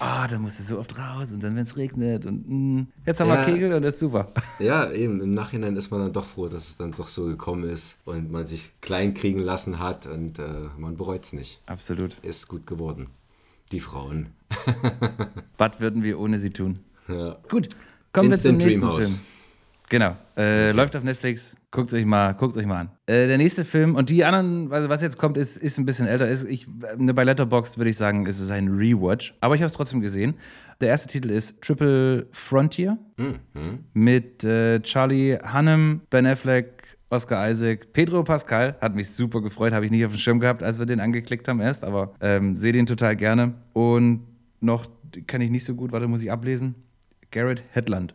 Ah, dann musst du so oft raus und dann, wenn es regnet und mh, jetzt haben Ja. wir Kegel und das ist super. Ja, eben, im Nachhinein ist man dann doch froh, dass es dann doch so gekommen ist und man sich klein kriegen lassen hat und äh, man bereut es nicht. Absolut. Ist gut geworden. Die Frauen. Was würden wir ohne sie tun? Ja. Gut, kommen wir zum Instant nächsten Dreamhouse. Film. Genau, äh, läuft auf Netflix. Guckt euch mal, guckt euch mal an. Äh, der nächste Film und die anderen, also was jetzt kommt, ist, ist ein bisschen älter. Ist, ich, äh, bei Letterboxd würde ich sagen, ist es ein Rewatch, aber ich habe es trotzdem gesehen. Der erste Titel ist Triple Frontier Mhm. mit äh, Charlie Hunnam, Ben Affleck, Oscar Isaac, Pedro Pascal. Hat mich super gefreut, habe ich nicht auf dem Schirm gehabt, als wir den angeklickt haben erst, aber ähm, sehe den total gerne. Und noch kann ich nicht so gut, warte, muss ich ablesen. Garrett Hedlund.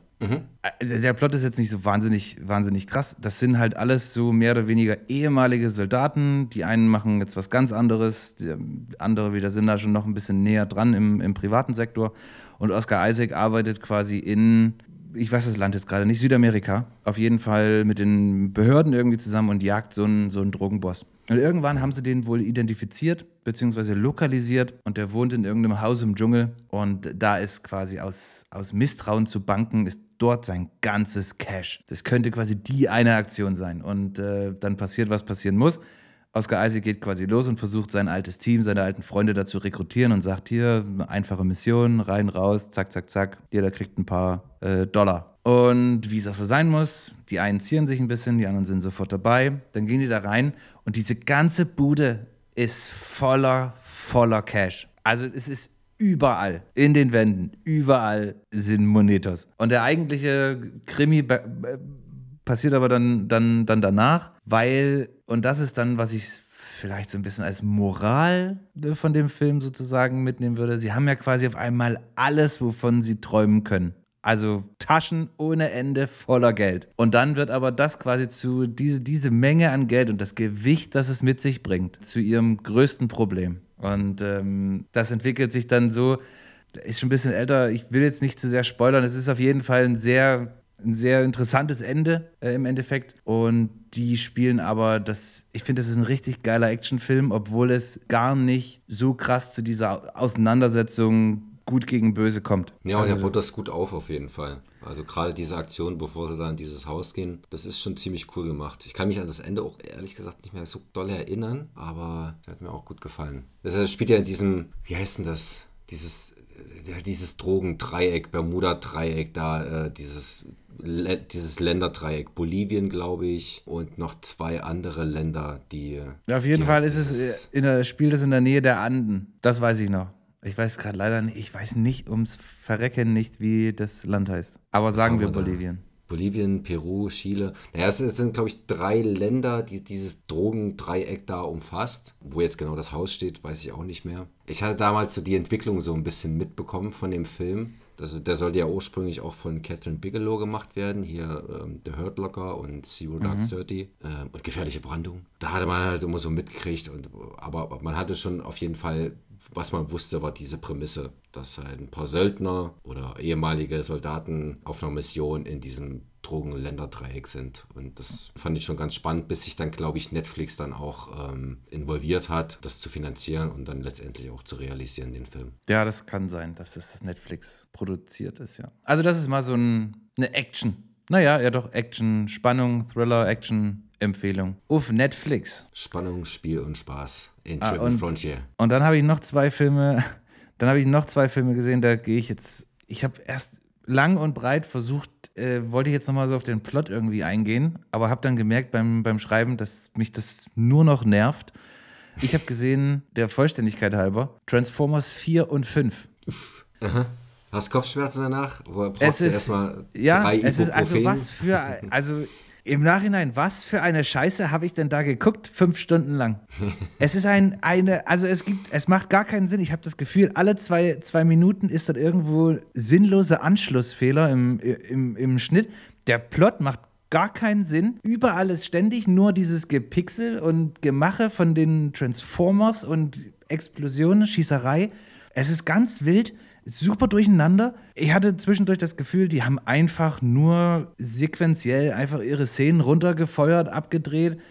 Also Der Plot ist jetzt nicht so wahnsinnig, wahnsinnig krass. Das sind halt alles so mehr oder weniger ehemalige Soldaten. Die einen machen jetzt was ganz anderes, die andere wieder sind da schon noch ein bisschen näher dran im, im privaten Sektor. Und Oscar Isaac arbeitet quasi in, ich weiß das Land jetzt gerade nicht, Südamerika, auf jeden Fall mit den Behörden irgendwie zusammen und jagt so einen, so einen Drogenboss. Und irgendwann haben sie den wohl identifiziert, beziehungsweise lokalisiert und der wohnt in irgendeinem Haus im Dschungel und da ist quasi aus, aus Misstrauen zu Banken, ist dort sein ganzes Cash. Das könnte quasi die eine Aktion sein und äh, dann passiert, was passieren muss. Oscar Isaac geht quasi los und versucht sein altes Team, seine alten Freunde dazu rekrutieren und sagt hier, einfache Mission, rein, raus, zack, zack, zack, jeder kriegt ein paar äh, Dollar. Und wie es auch so sein muss, die einen zieren sich ein bisschen, die anderen sind sofort dabei, dann gehen die da rein und diese ganze Bude ist voller, voller Cash. Also es ist überall, in den Wänden, überall sind Monetos. Und der eigentliche Krimi passiert aber dann, dann, dann danach, weil, und das ist dann, was ich vielleicht so ein bisschen als Moral von dem Film sozusagen mitnehmen würde, sie haben ja quasi auf einmal alles, wovon sie träumen können. Also Taschen ohne Ende voller Geld. Und dann wird aber das quasi zu, diese, diese Menge an Geld und das Gewicht, das es mit sich bringt, zu ihrem größten Problem. Und ähm, das entwickelt sich dann so, ist schon ein bisschen älter, ich will jetzt nicht zu sehr spoilern, es ist auf jeden Fall ein sehr, ein sehr interessantes Ende äh, im Endeffekt. Und die spielen aber das, ich finde, das ist ein richtig geiler Actionfilm, obwohl es gar nicht so krass zu dieser Auseinandersetzung gut gegen böse kommt. Ja, und also, er baut das gut auf auf jeden Fall. Also gerade diese Aktion, bevor sie da in dieses Haus gehen, das ist schon ziemlich cool gemacht. Ich kann mich an das Ende auch ehrlich gesagt nicht mehr so doll erinnern, aber der hat mir auch gut gefallen. Das spielt ja in diesem, wie heißt denn das? Dieses, ja, dieses Drogendreieck, Bermuda-Dreieck da, äh, dieses, Le dieses Länderdreieck. Bolivien, glaube ich, und noch zwei andere Länder, die. Ja, auf jeden Fall halt ist es, in der, spielt es in der Nähe der Anden. Das weiß ich noch. Ich weiß gerade leider nicht, ich weiß nicht ums Verrecken nicht, wie das Land heißt. Aber sagen haben wir wir? Bolivien. Bolivien, Peru, Chile. Naja, es sind, glaube ich, drei Länder, die dieses Drogendreieck da umfasst. Wo jetzt genau das Haus steht, weiß ich auch nicht mehr. Ich hatte damals so die Entwicklung so ein bisschen mitbekommen von dem Film. Also der sollte ja ursprünglich auch von Catherine Bigelow gemacht werden. Hier ähm, The Hurt Locker und Zero Dark Thirty ähm, und Gefährliche Brandung. Da hatte man halt immer so mitgekriegt. Und, aber man hatte schon auf jeden Fall, was man wusste, war diese Prämisse, dass halt ein paar Söldner oder ehemalige Soldaten auf einer Mission in diesem Drogenländerdreieck sind. Und das fand ich schon ganz spannend, bis sich dann, glaube ich, Netflix dann auch ähm, involviert hat, das zu finanzieren und dann letztendlich auch zu realisieren, den Film. Ja, das kann sein, dass das, Netflix produziert ist, ja. Also das ist mal so ein, eine Action. Naja, ja doch, Action, Spannung, Thriller, Action, Empfehlung. Auf Netflix. Spannung, Spiel und Spaß in Ah, Triple und- Frontier. Und dann habe ich noch zwei Filme, dann habe ich noch zwei Filme gesehen, da gehe ich jetzt, ich habe erst lang und breit versucht, äh, wollte ich jetzt nochmal so auf den Plot irgendwie eingehen, aber habe dann gemerkt beim, beim Schreiben, dass mich das nur noch nervt. Ich habe gesehen, der Vollständigkeit halber, Transformers 4 und 5. Hast Kopfschmerzen danach? Oder Es brauchst du ist, erstmal ja, drei es ist also was für, also im Nachhinein, was für eine Scheiße habe ich denn da geguckt? Fünf Stunden lang. es ist ein, eine, also es gibt, es macht gar keinen Sinn. Ich habe das Gefühl, alle zwei, zwei Minuten ist dann irgendwo sinnlose Anschlussfehler im, im, im Schnitt. Der Plot macht gar keinen Sinn. Überall ist ständig nur dieses Gepixel und Gemache von den Transformers und Explosionen, Schießerei. Es ist ganz wild, super durcheinander. Ich hatte zwischendurch das Gefühl, die haben einfach nur sequenziell einfach ihre Szenen runtergefeuert, abgedreht,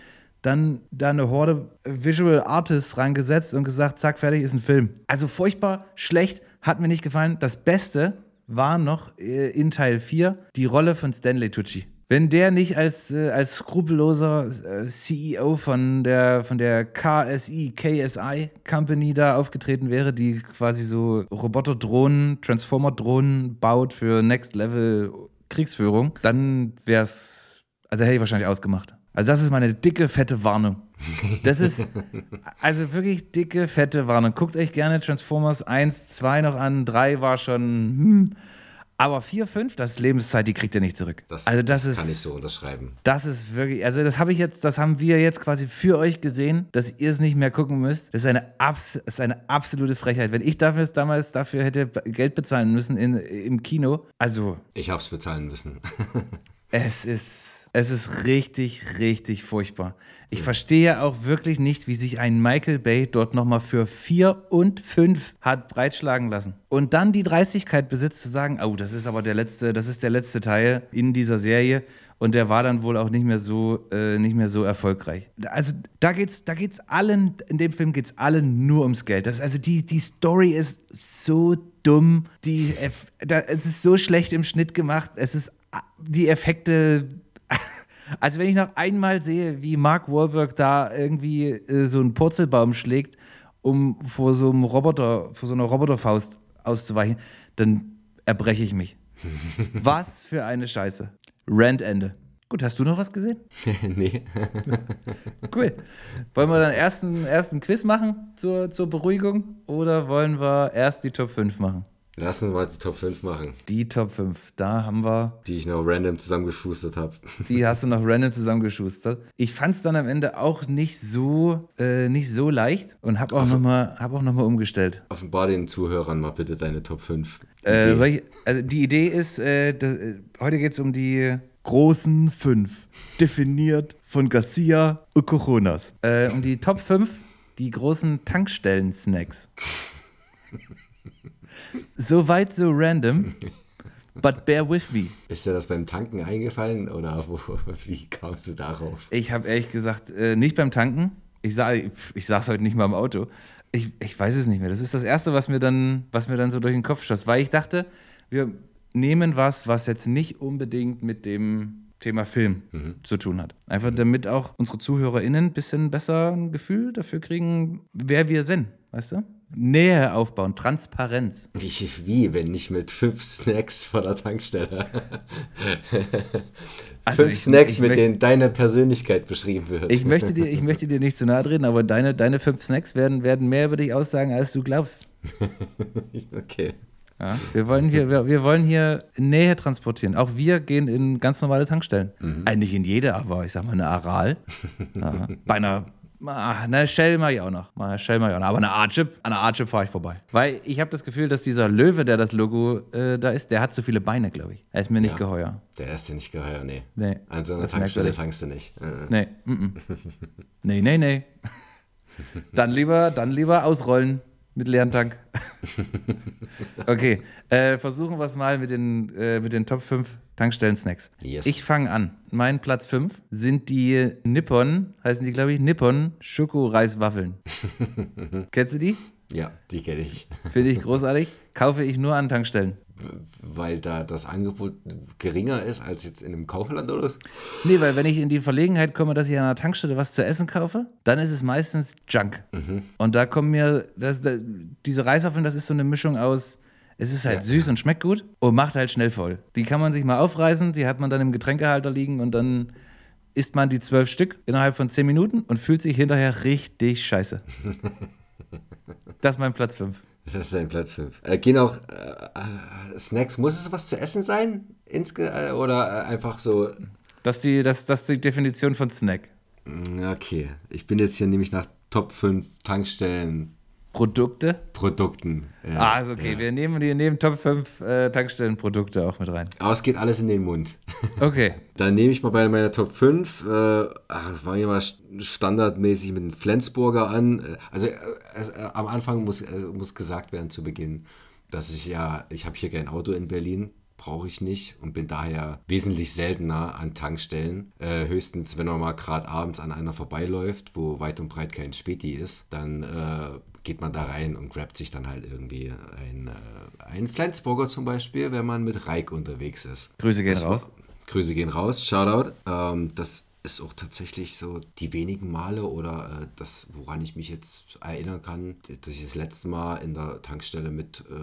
dann da eine Horde Visual Artists rangesetzt und gesagt, zack, fertig ist ein Film. Also furchtbar schlecht, hat mir nicht gefallen. Das Beste war noch äh, in Teil 4 die Rolle von Stanley Tucci. Wenn der nicht als, äh, als skrupelloser äh, CEO von der, von der KSI, KSI Company da aufgetreten wäre, die quasi so Roboter-Drohnen, Transformer-Drohnen baut für Next Level Kriegsführung, dann wäre es, also hätte ich wahrscheinlich ausgemacht. Also das ist meine dicke, fette Warnung. Das ist also wirklich dicke, fette Warnung. Guckt euch gerne Transformers 1, 2 noch an, 3 war schon, hm, aber 4, 5, das ist Lebenszeit, die kriegt ihr nicht zurück. Das, also das, das ist, kann ich so unterschreiben. Das ist wirklich, also das habe ich jetzt, das haben wir jetzt quasi für euch gesehen, dass ihr es nicht mehr gucken müsst. Das ist eine, das ist eine absolute Frechheit. Wenn ich dafür damals dafür hätte Geld bezahlen müssen in, im Kino, also. Ich habe es bezahlen müssen. es ist. Es ist richtig, richtig furchtbar. Ich verstehe auch wirklich nicht, wie sich ein Michael Bay dort nochmal für vier und fünf hat breitschlagen lassen. Und dann die Dreistigkeit besitzt zu sagen, oh, das ist aber der letzte, das ist der letzte Teil in dieser Serie. Und der war dann wohl auch nicht mehr so, äh, nicht mehr so erfolgreich. Also da geht's, da geht's allen, in dem Film geht es allen nur ums Geld. Das, also die, die Story ist so dumm, die, da, es ist so schlecht im Schnitt gemacht, es ist die Effekte also wenn ich noch einmal sehe, wie Mark Wahlberg da irgendwie äh, so einen Purzelbaum schlägt, um vor so einem Roboter, vor so einer Roboterfaust auszuweichen, dann erbreche ich mich. was für eine Scheiße. Randende. Gut, hast du noch was gesehen? nee. cool. Wollen wir dann erst einen, erst einen Quiz machen zur, zur Beruhigung oder wollen wir erst die Top 5 machen? Lass uns mal die Top 5 machen. Die Top 5, da haben wir. Die ich noch random zusammengeschustert habe. Die hast du noch random zusammengeschustert. Ich fand es dann am Ende auch nicht so, äh, nicht so leicht und habe auch nochmal noch umgestellt. Offenbar den Zuhörern mal bitte deine Top 5. Äh, ich, also die Idee ist, äh, das, äh, heute geht es um die großen 5, definiert von Garcia und Cojonas. Äh, um die Top 5, die großen Tankstellen-Snacks. So weit, so random. But bear with me. Ist dir das beim Tanken eingefallen oder wo, wie kamst du darauf? Ich habe ehrlich gesagt äh, nicht beim Tanken. Ich, sah, ich saß heute nicht mal im Auto. Ich, ich weiß es nicht mehr. Das ist das Erste, was mir, dann, was mir dann so durch den Kopf schoss. Weil ich dachte, wir nehmen was, was jetzt nicht unbedingt mit dem Thema Film mhm. zu tun hat. Einfach damit auch unsere ZuhörerInnen ein bisschen besser ein Gefühl dafür kriegen, wer wir sind. Weißt du? Nähe aufbauen, Transparenz. Ich, wie, wenn nicht mit fünf Snacks von der Tankstelle? also fünf ich, Snacks, ich mit möchte, denen deine Persönlichkeit beschrieben wird. Ich möchte dir, ich möchte dir nicht zu nahe treten, aber deine, deine fünf Snacks werden, werden mehr über dich aussagen, als du glaubst. okay. Ja, wir, wollen hier, wir, wir, wollen hier Nähe transportieren. Auch wir gehen in ganz normale Tankstellen. Mhm. Eigentlich in jede, aber ich sag mal eine Aral. Ja, bei einer Ah, eine Shell mache ich auch noch. Shell mache ich auch noch. Aber eine A-Chip, an einer A-Chip fahre ich vorbei. Weil ich habe das Gefühl, dass dieser Löwe, der das Logo äh, da ist, der hat zu viele Beine, glaube ich. Er ist mir nicht ja, geheuer. Der ist dir nicht geheuer, nee. nee An so einer Tankstelle tankst du nicht. Äh. Nee, mm -mm. nee, nee, nee. Dann lieber, dann lieber ausrollen mit leeren Tank. okay, äh, versuchen wir es mal mit den, äh, mit den Top 5 Tankstellen-Snacks. Yes. Ich fange an. Mein Platz 5 sind die Nippon, heißen die, glaube ich, Nippon Schokoreiswaffeln. Kennst du die? Ja, die kenne ich. Finde ich großartig. Kaufe ich nur an Tankstellen. Weil da das Angebot geringer ist als jetzt in einem Kaufland oder so? Nee, weil wenn ich in die Verlegenheit komme, dass ich an einer Tankstelle was zu essen kaufe, dann ist es meistens Junk. Mhm. Und da kommen mir, das, das, diese Reiswaffeln, das ist so eine Mischung aus, es ist halt ja. süß und schmeckt gut und macht halt schnell voll. Die kann man sich mal aufreißen, die hat man dann im Getränkehalter liegen und dann isst man die zwölf Stück innerhalb von zehn Minuten und fühlt sich hinterher richtig scheiße. das ist mein Platz 5. Das ist dein Platz 5. Äh, gehen auch äh, Snacks, muss es was zu essen sein? Insge äh, oder äh, einfach so. Das ist, die, das, das die Definition von Snack. Mm, okay. Ich bin jetzt hier nämlich nach Top 5 Tankstellen Produkte? Produkten. Ja, ah, also okay. Ja. Wir nehmen die nehmen Top 5 äh, Tankstellenprodukte auch mit rein. Aber es geht alles in den Mund. Okay. Dann nehme ich mal bei meiner Top 5, äh, fange ich mal standardmäßig mit dem Flensburger an. Äh, also äh, äh, am Anfang muss, äh, muss gesagt werden zu Beginn, dass ich ja, ich habe hier kein Auto in Berlin brauche ich nicht und bin daher wesentlich seltener an Tankstellen. Äh, höchstens, wenn man mal gerade abends an einer vorbeiläuft, wo weit und breit kein Späti ist, dann äh, geht man da rein und grabt sich dann halt irgendwie ein, äh, einen Flensburger zum Beispiel, wenn man mit Reik unterwegs ist. Grüße gehen das raus. War, Grüße gehen raus, Shoutout. Ähm, das ist auch tatsächlich so die wenigen Male oder äh, das, woran ich mich jetzt erinnern kann, dass ich das letzte Mal in der Tankstelle mit äh,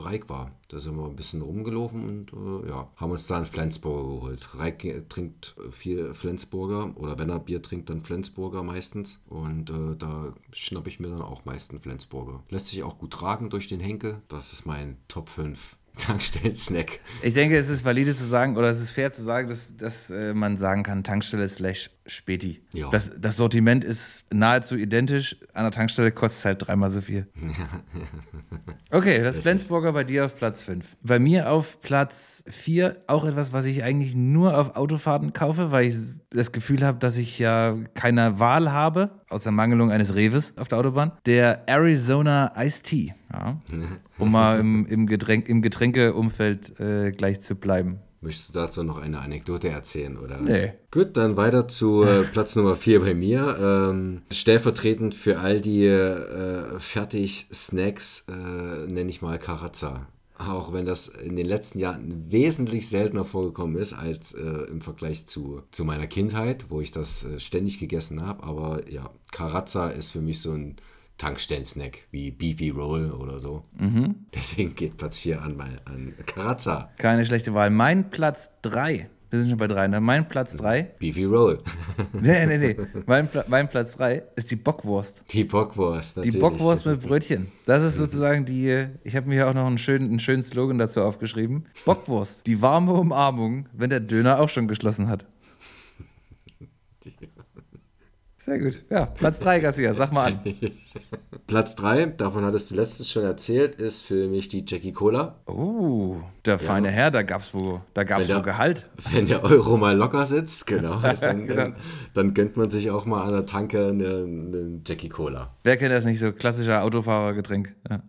Reik war. Da sind wir ein bisschen rumgelaufen und äh, ja, haben uns da einen Flensburger geholt. Reik trinkt viel Flensburger oder wenn er Bier trinkt, dann Flensburger meistens. Und äh, da schnappe ich mir dann auch meistens Flensburger. Lässt sich auch gut tragen durch den Henkel. Das ist mein Top 5 Tankstellen-Snack. Ich denke, es ist valide zu sagen, oder es ist fair zu sagen, dass, dass äh, man sagen kann, Tankstelle slash Späti. Ja. Das, das Sortiment ist nahezu identisch. An der Tankstelle kostet es halt dreimal so viel. okay, das Flensburger bei dir auf Platz 5. Bei mir auf Platz 4 auch etwas, was ich eigentlich nur auf Autofahrten kaufe, weil ich das Gefühl habe, dass ich ja keine Wahl habe, außer Mangelung eines Reves auf der Autobahn. Der Arizona Iced Tea. Ja. Um mal im, im, Getränk, im Getränkeumfeld äh, gleich zu bleiben. Möchtest du dazu noch eine Anekdote erzählen? Oder? Nee. Gut, dann weiter zu äh, Platz Nummer 4 bei mir. Ähm, stellvertretend für all die äh, Fertig-Snacks äh, nenne ich mal Karazza. Auch wenn das in den letzten Jahren wesentlich seltener vorgekommen ist als äh, im Vergleich zu, zu meiner Kindheit, wo ich das äh, ständig gegessen habe. Aber ja, Karazza ist für mich so ein Tankstellen-Snack wie Beefy Roll oder so. Mhm. Deswegen geht Platz 4 an, an Karazza. Keine schlechte Wahl. Mein Platz 3. Wir sind schon bei 3, ne? Mein Platz 3. Beefy Roll. nee, nee, nee. Mein, Pla mein Platz 3 ist die Bockwurst. Die Bockwurst, natürlich. Die Bockwurst mit Brötchen. Das ist sozusagen die, ich habe mir hier auch noch einen schönen, einen schönen Slogan dazu aufgeschrieben. Bockwurst, die warme Umarmung, wenn der Döner auch schon geschlossen hat. Sehr gut. Ja, Platz 3, Garcia, sag mal an. Platz 3, davon hattest du letztens schon erzählt, ist für mich die Jackie Cola. Oh, der feine Herr, da gab es wo, da gab's wo Gehalt. Wenn der Euro mal locker sitzt, genau, dann, genau. Dann, dann, gönnt man sich auch mal an der Tanke eine, eine Jackie Cola. Wer kennt das nicht, so klassischer Autofahrergetränk. Ja.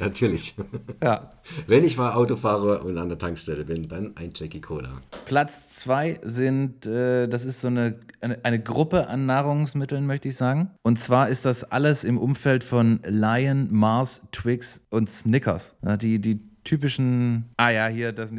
Natürlich. Ja. Wenn ich mal Auto fahre und an der Tankstelle bin, dann ein Jackie Cola. Platz zwei sind, äh, das ist so eine, eine, eine, Gruppe an Nahrungsmitteln, möchte ich sagen. Und zwar ist das alles im Umfeld von Lion, Mars, Twix und Snickers. Ja, die, die typischen, ah ja, hier, das,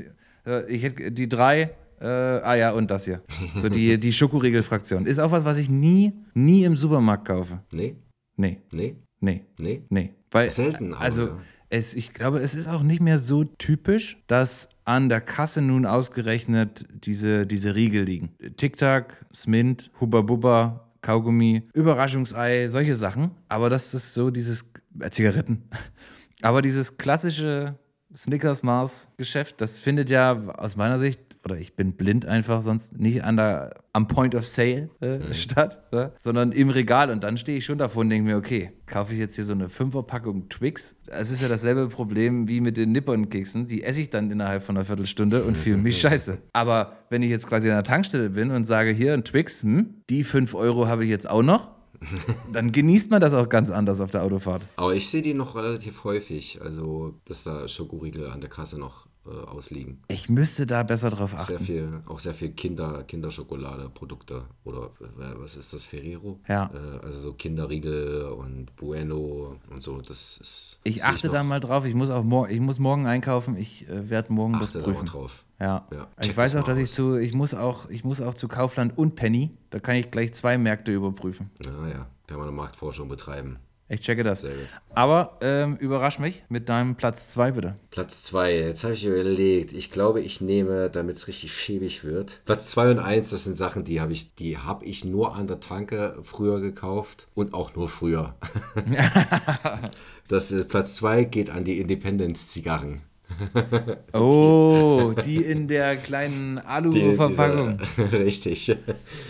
äh, ich hätte die drei, äh, ah ja, und das hier. So die, die Schokoriegel-Fraktion. Ist auch was, was ich nie, nie im Supermarkt kaufe. Nee. Nee. Nee. Nee. Nee? Nee. Weil, Selten. Aber, also, es, ich glaube, es ist auch nicht mehr so typisch, dass an der Kasse nun ausgerechnet diese, diese Riegel liegen. Tic-Tac, Smint, Hubba Bubba, Kaugummi, Überraschungsei, solche Sachen. Aber das ist so dieses, äh, Zigaretten. Aber dieses klassische Snickers Mars Geschäft, das findet ja aus meiner Sicht oder ich bin blind einfach sonst nicht an der, am Point of Sale äh, mhm. statt, ne? sondern im Regal. Und dann stehe ich schon davor und denke mir, okay, kaufe ich jetzt hier so eine Fünferpackung Twix? Es ist ja dasselbe Problem wie mit den Nippon-Keksen. Die esse ich dann innerhalb von einer Viertelstunde und fühle mich scheiße. Aber wenn ich jetzt quasi an der Tankstelle bin und sage, hier ein Twix, hm, die 5 Euro habe ich jetzt auch noch, dann genießt man das auch ganz anders auf der Autofahrt. Aber ich sehe die noch relativ häufig, also dass da Schokoriegel an der Kasse noch äh, ausliegen. Ich müsste da besser drauf achten. Sehr viel, auch sehr viel Kinder, Kinderschokolade-Produkte oder äh, was ist das, Ferrero? Ja. Äh, also so Kinderriegel und Bueno und so. Das ist. Ich achte ich da mal drauf. Ich muss auch mor ich muss morgen einkaufen. Ich äh, werde morgen Achte das prüfen. Da drauf. Ja. ja ich weiß auch, dass aus. ich zu, ich muss auch, ich muss auch zu Kaufland und Penny. Da kann ich gleich zwei Märkte überprüfen. Ja, ja. Kann man eine Marktforschung betreiben. Ich checke das. Aber ähm, überrasch mich mit deinem Platz 2 bitte. Platz 2, jetzt habe ich überlegt. Ich glaube, ich nehme, damit es richtig schäbig wird. Platz 2 und 1, das sind Sachen, die habe ich, die ich nur an der Tanke früher gekauft und auch nur früher. das ist, Platz 2 geht an die Independence-Zigarren. oh, die in der kleinen Alu-Verpackung. Richtig.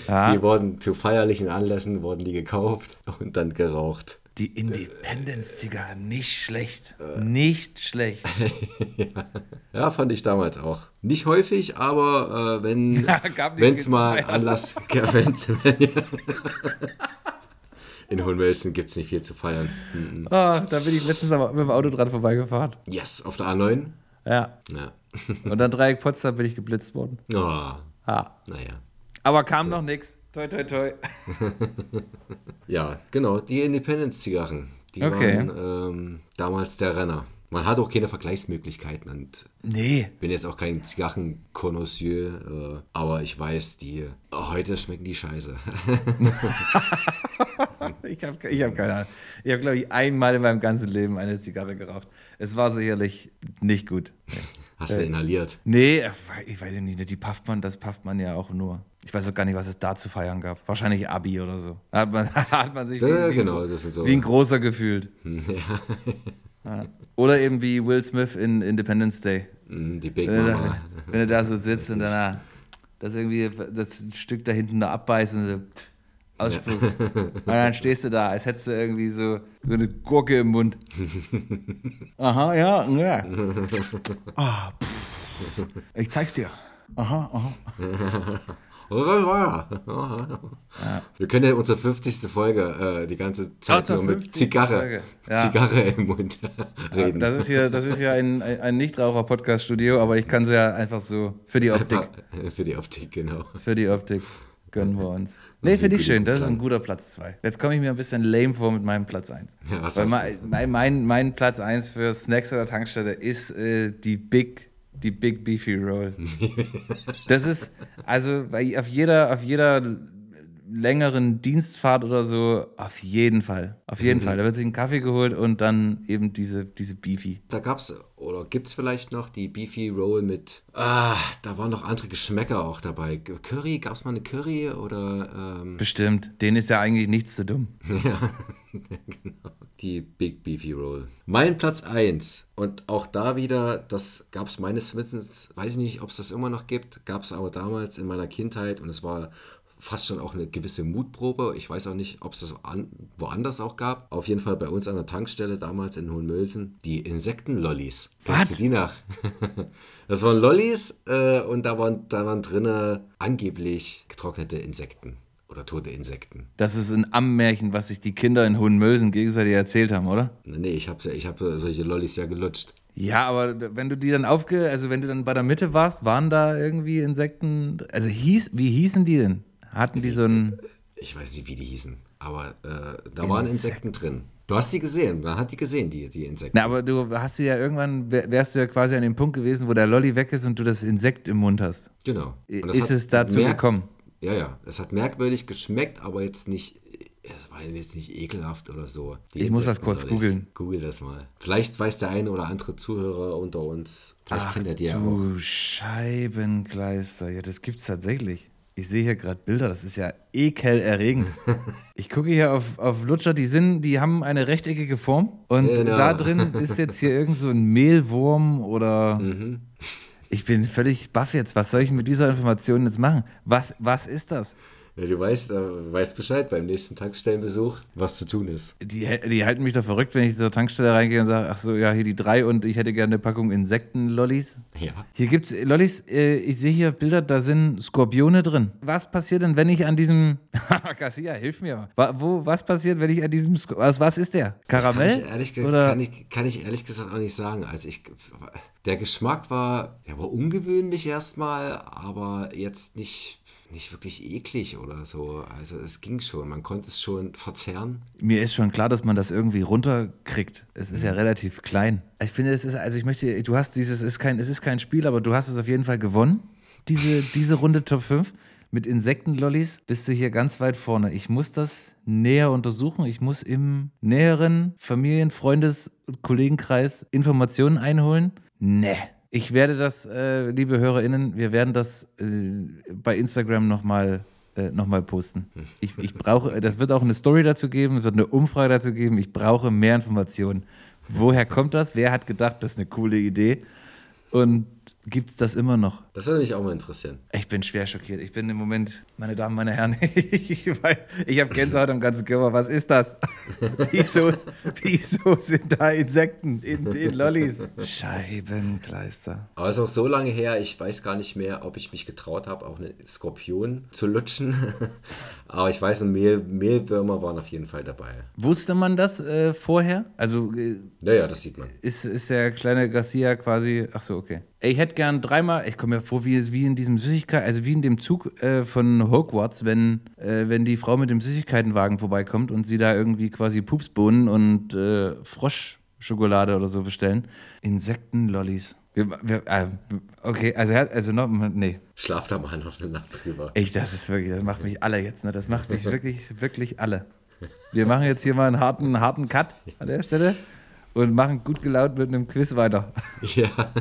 Ja. Die wurden zu feierlichen Anlässen wurden die gekauft und dann geraucht. Die Independence-Zigarre, nicht schlecht. Nicht schlecht. ja. fand ich damals auch. Nicht häufig, aber äh, wenn ja, es mal Anlass gab, In Hohenwelsen gibt es nicht viel zu feiern. Mhm. Oh, da bin ich letztens aber mit dem Auto dran vorbeigefahren. Yes, auf der A9? Ja. ja. Und dann Dreieck Potsdam bin ich geblitzt worden. Oh. Ah. Naja. Aber kam so. noch nichts. Toi, toi, toi. ja, genau, die Independence-Zigarren. Die Okay. waren ähm, damals der Renner. Man hat auch keine Vergleichsmöglichkeiten und Nee. bin jetzt auch kein Zigarrenkonnoisseur, äh, aber ich weiß, die heute schmecken die scheiße. Ich habe ich hab keine Ahnung. Ich habe, glaube ich, einmal in meinem ganzen Leben eine Zigarre geraucht. Es war sicherlich nicht gut. Hast du inhaliert? Nee, ich weiß nicht, die pafft man, das pafft man ja auch nur. Ich weiß auch gar nicht, was es da zu feiern gab. Wahrscheinlich Abi oder so. Da hat man, hat man sich Ja, wie, genau, sind so. wie ein großer gefühlt. ja, Ja. Oder eben wie Will Smith in Independence Day. mm, die Big Wenn du, Mama. da, wenn du da so sitzt und dann das irgendwie das Stück da hinten da abbeißt und so ausspuckst. Und dann stehst du da, als hättest du irgendwie so, so eine Gurke im Mund. Aha, ja, ja. Ah, pff. ich zeig's dir. Aha, aha. Wir können ja unsere 50. Folge äh, die ganze Zeit nur mit 50. Zigarre. Ja. Zigarre im Mund reden. Das ist hier, das ist ja ein, ein Nichtraucher-Podcast-Studio, aber ich kann sie ja einfach so für die Optik. Für die Optik, genau. Für die Optik gönnen wir uns. Nee, finde ich schön. Das ist ein guter Platz 2. Jetzt komme ich mir ein bisschen lame vor mit meinem Platz 1. Ja, was Weil mein, mein, mein Platz 1 für Snacks an der Tankstelle ist äh, die Big, die Big Beefy Roll. das ist, also auf jeder, auf jeder längeren Dienstfahrt oder so, auf jeden Fall. Auf jeden Fall. Da wird sich ein Kaffee geholt und dann eben diese, diese Beefy. Da gab's oder gibt's vielleicht noch die Beefy Roll mit. Ah, da waren noch andere Geschmäcker auch dabei. Curry, gab's mal eine Curry oder ähm, Bestimmt. Denen ist ja eigentlich nichts zu dumm. ja, genau. Die Big Beefy Roll. Mein Platz 1. Und auch da wieder, das gab's meines Wissens, weiß ich nicht, ob es das immer noch gibt, gab's aber damals in meiner Kindheit und es war fast schon auch eine gewisse Mutprobe. Ich weiß auch nicht, ob es das an, woanders auch gab. Auf jeden Fall bei uns an der Tankstelle damals in Hohenmölsen. Die Insektenlollis. Kennst du die nach? Das waren Lollis äh, und da waren, da waren drinne angeblich getrocknete Insekten oder tote Insekten. Das ist ein Ammärchen, was sich die Kinder in Hohenmölsen gegenseitig erzählt haben, oder? Nee, ich habe ich hab solche Lollis ja gelutscht. Ja, aber wenn du die dann aufge... Also wenn du dann bei der Mitte warst, waren da irgendwie Insekten... Also hieß, wie hießen die denn? Hatten die so ein... Ich weiß nicht, wie die hießen, aber äh, da waren Insekten drin. Du hast die gesehen, man hat die gesehen, die, die Insekten. Na, aber du hast sie ja irgendwann... wär- Wärst du ja quasi an dem Punkt gewesen, wo der Lolli weg ist und du das Insekt im Mund hast. Genau. Ist es dazu gekommen? Ja, ja. Es hat merkwürdig geschmeckt, aber jetzt nicht. Es war jetzt nicht ekelhaft oder so. Die Ich muss das kurz googeln. Google das mal. Vielleicht weiß der eine oder andere Zuhörer unter uns. Vielleicht Ach kennt er die ja auch. du Scheibenkleister. Ja, das gibt's tatsächlich. Ich sehe hier gerade Bilder, das ist ja ekelerregend. Ich gucke hier auf, auf Lutscher, die sind, die haben eine rechteckige Form und Genau. da drin ist jetzt hier irgend so ein Mehlwurm oder Mhm. Ich bin völlig baff jetzt. Was soll ich mit dieser Information jetzt machen? Was, was ist das? Ja, du weißt, äh, weißt Bescheid beim nächsten Tankstellenbesuch, was zu tun ist. Die, die halten mich da verrückt, wenn ich zur Tankstelle reingehe und sage, ach so, ja, hier die drei und ich hätte gerne eine Packung Insektenlollis. Ja. Hier gibt's Lollis, äh, ich sehe hier Bilder, da sind Skorpione drin. Was passiert denn, wenn ich an diesem. Garcia, hilf mir. Wa- Wo, was passiert, wenn ich an diesem. Was, was ist der? Karamell? Kann ich, ehrlich, Oder? kann, ich, kann ich ehrlich gesagt auch nicht sagen. Also ich, der Geschmack war, der war ungewöhnlich erstmal, aber jetzt nicht, nicht wirklich eklig oder so. Also es ging schon, man konnte es schon verzehren. Mir ist schon klar, dass man das irgendwie runterkriegt. Es ist ja Mhm. relativ klein. Ich finde, es ist, also ich möchte, du hast dieses, es ist kein, es ist kein Spiel, aber du hast es auf jeden Fall gewonnen. Diese, diese Runde Top 5. Mit Insektenlollis bist du hier ganz weit vorne. Ich muss das näher untersuchen. Ich muss im näheren Familien-, Freundes-, Kollegenkreis Informationen einholen. Nee. Ich werde das, äh, liebe HörerInnen, wir werden das äh, bei Instagram nochmal äh, noch mal posten. Ich, ich brauche, das wird auch eine Story dazu geben, es wird eine Umfrage dazu geben. Ich brauche mehr Informationen. Woher kommt das? Wer hat gedacht, das ist eine coole Idee? Und gibt es das immer noch? Das würde mich auch mal interessieren. Ich bin schwer schockiert. Ich bin im Moment, meine Damen, meine Herren, ich, habe Gänsehaut am ganzen Körper. Was ist das? Wieso, wieso sind da Insekten in den Lollis? Scheibenkleister. Aber es ist auch so lange her, ich weiß gar nicht mehr, ob ich mich getraut habe, auch einen Skorpion zu lutschen. Aber ich weiß, Mehl, Mehlwürmer waren auf jeden Fall dabei. Wusste man das äh, vorher? Also äh, Naja, das sieht man. ist, ist der kleine Garcia quasi. Ach so, okay. Ey, Ich hätte gern dreimal, ich komme mir vor, wie es wie in diesem Süßigkeit, also wie in dem Zug äh, von Hogwarts, wenn, äh, wenn die Frau mit dem Süßigkeitenwagen vorbeikommt und sie da irgendwie quasi Pupsbohnen und äh, Froschschokolade oder so bestellen. Insektenlollis. Wir, wir, äh, okay, also, also noch, nee. Schlaf da mal noch eine Nacht drüber. Ich, das ist wirklich, das macht mich alle jetzt, ne? Das macht mich wirklich, wirklich alle. Wir machen jetzt hier mal einen harten, harten Cut an der Stelle und machen gut gelaunt mit einem Quiz weiter. Ja.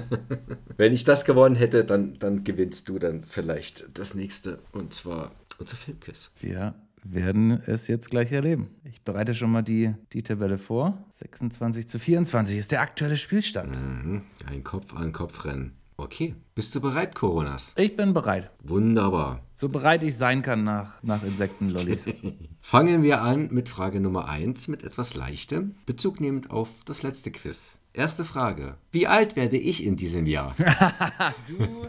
Wenn ich das gewonnen hätte, dann, dann gewinnst du dann vielleicht das nächste. Und zwar unser Filmquiz. Wir werden es jetzt gleich erleben. Ich bereite schon mal die, die Tabelle vor. 26 zu 24 ist der aktuelle Spielstand. Mhm. Ein Kopf an Kopf rennen. Okay. Bist du bereit, Coronas? Ich bin bereit. Wunderbar. So bereit ich sein kann nach, nach Insektenlollis. Fangen wir an mit Frage Nummer 1 mit etwas Leichtem, Bezug nehmend auf das letzte Quiz. Erste Frage. Wie alt werde ich in diesem Jahr? Du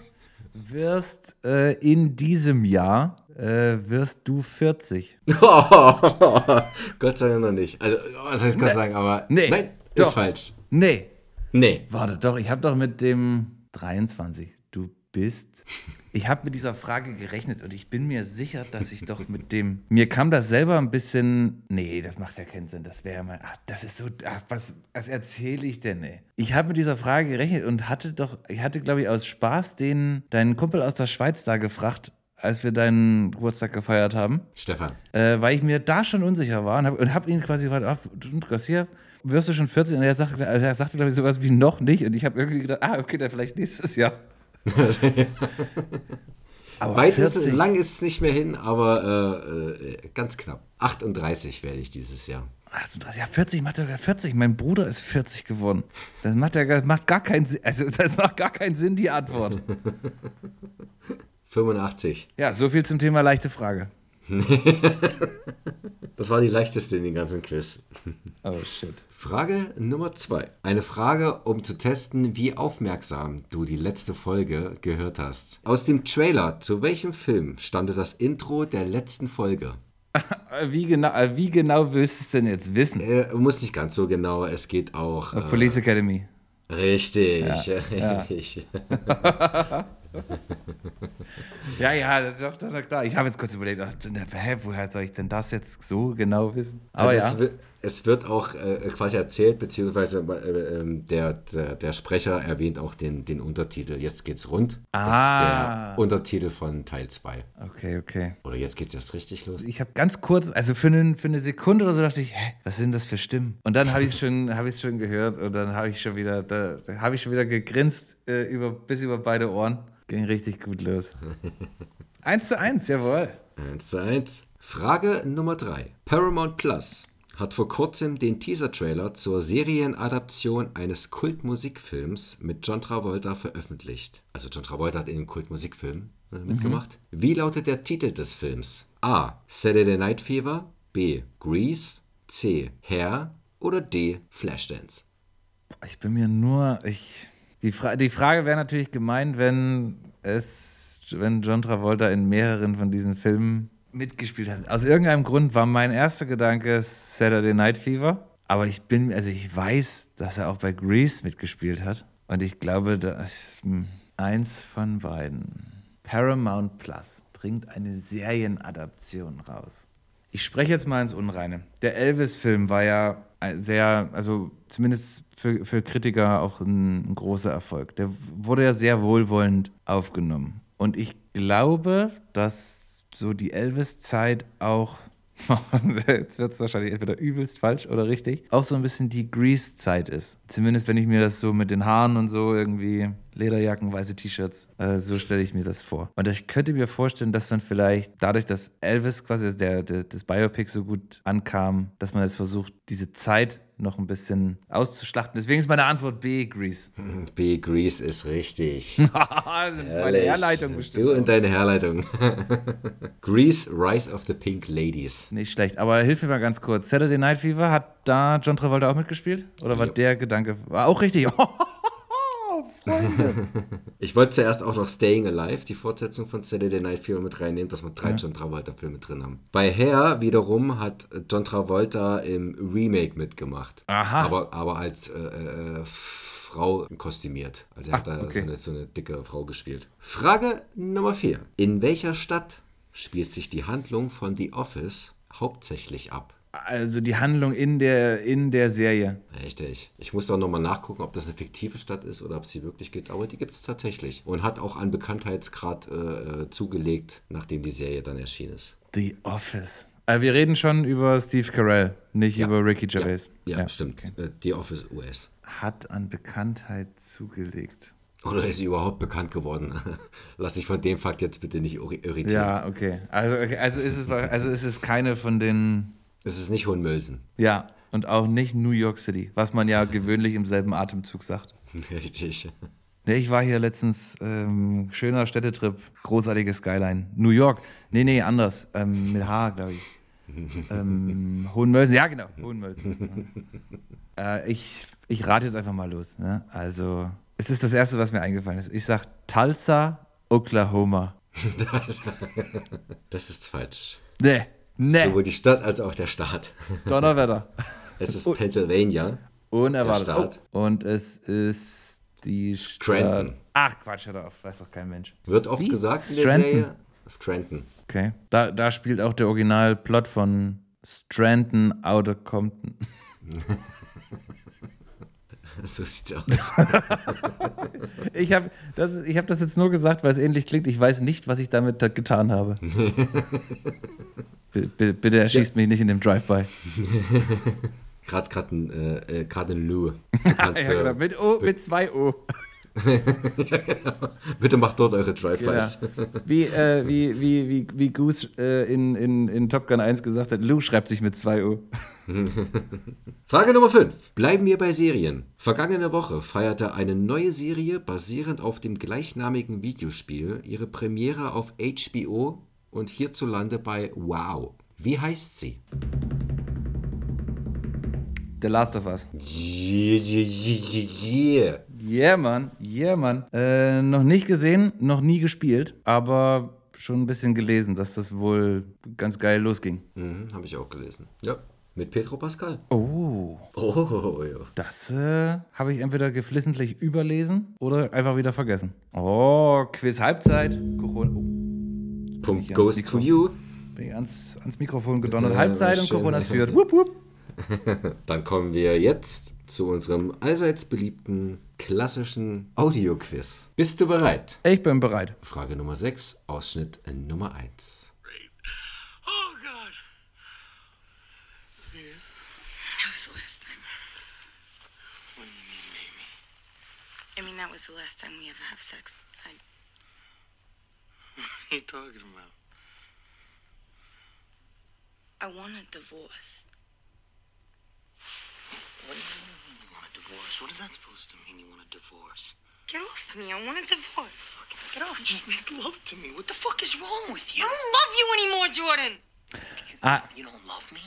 wirst äh, in diesem Jahr äh, wirst du 40. Gott sei Dank noch nicht. Also, was heißt Gott sei Dank, aber Nee, nein, doch. ist falsch. Nee, Nee. warte doch, ich habe doch mit dem 23. Du bist. Ich habe mit dieser Frage gerechnet und ich bin mir sicher, dass ich doch mit dem. Mir kam das selber ein bisschen. Nee, das macht ja keinen Sinn. Das wäre mal. Ach, das ist so. Ach, was, was erzähle ich denn, ey? Ich habe mit dieser Frage gerechnet und hatte doch. Ich hatte, glaube ich, aus Spaß den deinen Kumpel aus der Schweiz da gefragt, als wir deinen Geburtstag gefeiert haben Stefan. äh, weil ich mir da schon unsicher war und habe und hab ihn quasi gefragt, ah, du, Garcia, wirst du schon 40? Und er sagte, er sagte glaube ich, sowas wie noch nicht. Und ich habe irgendwie gedacht, ah, okay, dann vielleicht nächstes Jahr. Aber Weit ist es, lang ist es nicht mehr hin, aber äh, äh, ganz knapp. 38 werde ich dieses Jahr. 38, ja, 40 macht ja 40. Mein Bruder ist 40 geworden. Das macht ja gar- macht gar keinen Sinn. Also, das macht gar keinen Sinn, die Antwort. 85. Ja, so viel zum Thema leichte Frage. Das war die leichteste in den ganzen Quiz. Oh, shit. Frage Nummer 2. Eine Frage, um zu testen, wie aufmerksam du die letzte Folge gehört hast. Aus dem Trailer zu welchem Film stammte das Intro der letzten Folge? Äh, Wie genau, äh, wie genau willst du es denn jetzt wissen? Äh, muss nicht ganz so genau, es geht auch. Äh, Police Academy. richtig. ja. richtig. Ja, ja, das ist doch, doch klar. Ich habe jetzt kurz überlegt, ach, hä, woher soll ich denn das jetzt so genau wissen? Aber Also ja. Es, wird, es auch äh, quasi erzählt, beziehungsweise äh, ähm, der, der, der Sprecher erwähnt auch den, den Untertitel. Jetzt geht's rund. Das Ah. ist der Untertitel von Teil 2. Okay, okay. Oder jetzt geht's erst richtig los. Ich habe ganz kurz, also für, einen, für eine Sekunde oder so dachte ich, hä, was sind das für Stimmen? Und dann habe ich schon, habe ich es schon gehört und dann habe ich schon wieder, da, da habe ich schon wieder gegrinst äh, über, bis über beide Ohren. Ging richtig gut los. eins zu eins, jawohl. 1 zu 1. Frage Nummer 3. Paramount Plus hat vor kurzem den Teaser-Trailer zur Serienadaption eines Kultmusikfilms mit John Travolta veröffentlicht. Also John Travolta hat in dem Kultmusikfilm äh, mitgemacht. Wie lautet der Titel des Films? A. Saturday Night Fever. B. Grease. C. Hair. Oder D. Flashdance. Ich bin mir nur, ich, die, Fra die Frage wäre natürlich gemeint, wenn es, wenn John Travolta in mehreren von diesen Filmen mitgespielt hat. Aus irgendeinem Grund war mein erster Gedanke Saturday Night Fever. Aber ich bin, also ich weiß, dass er auch bei Grease mitgespielt hat. Und ich glaube, das ist hm, eins von beiden. Paramount Plus bringt eine Serienadaption raus. Ich spreche jetzt mal ins Unreine. Der Elvis-Film war ja ein sehr, also zumindest für, für Kritiker auch ein, ein großer Erfolg. Der wurde ja sehr wohlwollend aufgenommen. Und ich glaube, dass so die Elvis-Zeit auch, jetzt wird es wahrscheinlich entweder übelst falsch oder richtig, auch so ein bisschen die Grease-Zeit ist. Zumindest wenn ich mir das so mit den Haaren und so irgendwie, Lederjacken, weiße T-Shirts, äh, so stelle ich mir das vor. Und ich könnte mir vorstellen, dass man vielleicht dadurch, dass Elvis quasi also der, der, das Biopic so gut ankam, dass man jetzt versucht, diese Zeit noch ein bisschen auszuschlachten. Deswegen ist meine Antwort B, Grease. B. Grease ist richtig. meine. Herleitung bestimmt. Du auch. und deine Herleitung. Grease, Rise of the Pink Ladies. Nicht schlecht, aber hilf mir mal ganz kurz. Saturday Night Fever, hat da John Travolta auch mitgespielt? Oder war Ja. der Gedanke, war auch richtig? Freunde. Ich wollte zuerst auch noch Staying Alive, die Fortsetzung von Saturday Night Fever mit reinnehmen, dass wir drei John Travolta-Filme drin haben. Bei Hair wiederum hat John Travolta im Remake mitgemacht. Aha. Aber, aber als äh, äh, Frau kostümiert. Also er Ah, hat da okay. so, eine, so eine dicke Frau gespielt. Frage Nummer 4. In welcher Stadt spielt sich die Handlung von The Office hauptsächlich ab? Also die Handlung in der, in der Serie. Richtig. Ich muss auch nochmal nachgucken, ob das eine fiktive Stadt ist oder ob sie wirklich gibt. Aber die gibt es tatsächlich. Und hat auch an Bekanntheitsgrad äh, äh, zugelegt, nachdem die Serie dann erschienen ist. The Office. Äh, wir reden schon über Steve Carell, nicht Ja. über Ricky Gervais. Ja, stimmt. Äh, The Office US. Hat an Bekanntheit zugelegt. Oder ist sie überhaupt bekannt geworden? Lass dich von dem Fakt jetzt bitte nicht irri- irritieren. Ja, okay. Also, okay. also, ist es, also ist es keine von den. Es ist nicht Hohenmölsen. Ja, und auch nicht New York City, was man ja gewöhnlich im selben Atemzug sagt. Richtig. Nee, ich war hier letztens, ähm, schöner Städtetrip, großartige Skyline. New York. Nee, nee, anders. Ähm, mit H, glaube ich. ähm, Hohenmölsen, ja genau, Hohenmölsen. äh, ich, ich rate jetzt einfach mal los. Ne? Also, es ist das Erste, was mir eingefallen ist. Ich sag Tulsa, Oklahoma. Das ist falsch. Nee, nee, Sowohl die Stadt als auch der Staat. Donnerwetter. Es ist Pennsylvania. Unerwartet. Der Staat. Oh, und es ist die Scranton. Stadt. Ach Quatsch, hör auf, weiß doch kein Mensch. Wird oft Wie? gesagt in der Scranton. Serie. Scranton. Okay. Da, da spielt auch der Originalplot von Stranton Outer Compton. So sieht's aus. Ich habe das, ich hab das jetzt nur gesagt, weil es ähnlich klingt. Ich weiß nicht, was ich damit da getan habe. B bitte erschießt mich nicht in dem Drive-By. Gerade gerade äh, äh, grad ein Lou. Ja, genau. Mit, o, mit zwei O. Bitte macht dort eure Drive-Bys. Genau. Wie, äh, wie, wie, wie, wie Goose äh, in, in, in Top Gun 1 gesagt hat, Lou schreibt sich mit zwei O. Frage Nummer 5. Bleiben wir bei Serien. Vergangene Woche feierte eine neue Serie basierend auf dem gleichnamigen Videospiel ihre Premiere auf HBO und hierzulande bei Wow. Wie heißt sie? The Last of Us. Yeah, yeah, yeah, yeah. Yeah, Mann. Yeah, Mann. Äh, noch nicht gesehen, noch nie gespielt, aber schon ein bisschen gelesen, dass das wohl ganz geil losging. Mhm, Habe ich auch gelesen. Ja, mit Pedro Pascal. Oh. Oh, ja. Das äh, habe ich entweder geflissentlich überlesen oder einfach wieder vergessen. Oh, Quiz Halbzeit. Corona. Oh, Punkt goes to you. bin ich ans, ans Mikrofon gedonnert. Halbzeit und schön. Coronas führt. Wupp, wupp. Dann kommen wir jetzt zu unserem allseits beliebten klassischen Audio-Quiz. Bist du bereit? Ich bin bereit. Frage Nummer 6, Ausschnitt Nummer 1. Oh, God. That was the last time. What do you mean, baby? I mean, that was the last time we ever have sex. I, What are you talking about? I want a divorce. What do you mean you want a divorce? What is that supposed to mean, you want a divorce? Get off me. I want a divorce. Get off me. Just make love to me. What the fuck is wrong with you? I don't love you anymore, Jordan. You, you don't love me?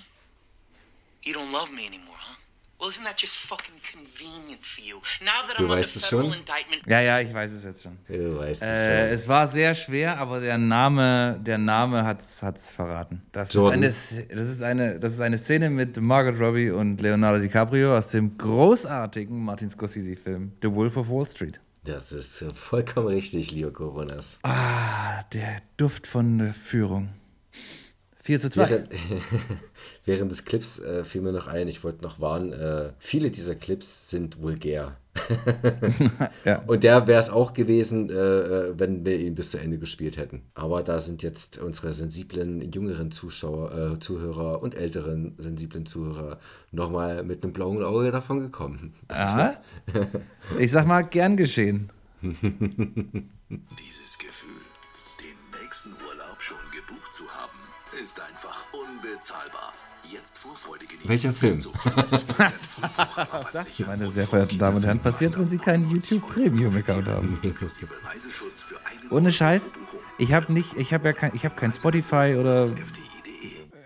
You don't love me anymore, huh? Well, isn't that just fucking convenient for you? Now that Du I'm weißt es federal schon? indictment, Ja, ja, ich weiß es jetzt schon. Du weißt Äh, es es war sehr schwer, aber der Name, der Name hat's, hat's verraten. Das ist, eine, das, ist eine, das ist eine Szene mit Margot Robbie und Leonardo DiCaprio aus dem großartigen Martin Scorsese-Film The Wolf of Wall Street. schon. Das ist vollkommen richtig, Leo Coronas. Ah, der Duft von der Führung. 4 zu 2. Während, während des Clips äh, fiel mir noch ein, ich wollte noch warnen, äh, viele dieser Clips sind vulgär. Ja. Und der wäre es auch gewesen, äh, äh, wenn wir ihn bis zu Ende gespielt hätten. Aber da sind jetzt unsere sensiblen, jüngeren Zuschauer, äh, Zuhörer und älteren sensiblen Zuhörer nochmal mit einem blauen Auge davon gekommen. Aha. Ich sag mal, gern geschehen. Dieses Gefühl, den nächsten Urlaub schon gebucht zu haben, ist einfach unbezahlbar. Jetzt Vorfreude genießen. Welcher Film? Bis zu 50% Flugbuchrabatt Das, sichern meine sehr verehrten Damen und Herren, passiert, wenn Sie keinen YouTube 99 Premium Account haben. Ohne Scheiß. Ich habe nicht, ich habe ja kein, ich habe kein Spotify oder.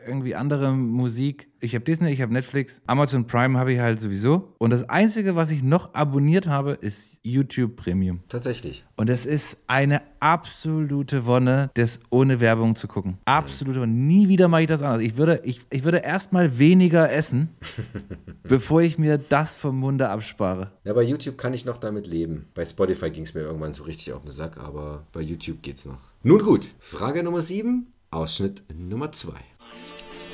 Irgendwie andere Musik. Ich habe Disney, ich habe Netflix, Amazon Prime habe ich halt sowieso. Und das Einzige, was ich noch abonniert habe, ist YouTube Premium. Tatsächlich. Und es ist eine absolute Wonne, das ohne Werbung zu gucken. Absolute Wonne. Nie wieder mache ich das anders. Ich würde, ich, ich würde erstmal weniger essen, bevor ich mir das vom Munde abspare. Ja, bei YouTube kann ich noch damit leben. Bei Spotify ging es mir irgendwann so richtig auf den Sack, aber bei YouTube geht's noch. Nun gut, Frage Nummer 7, Ausschnitt Nummer 2.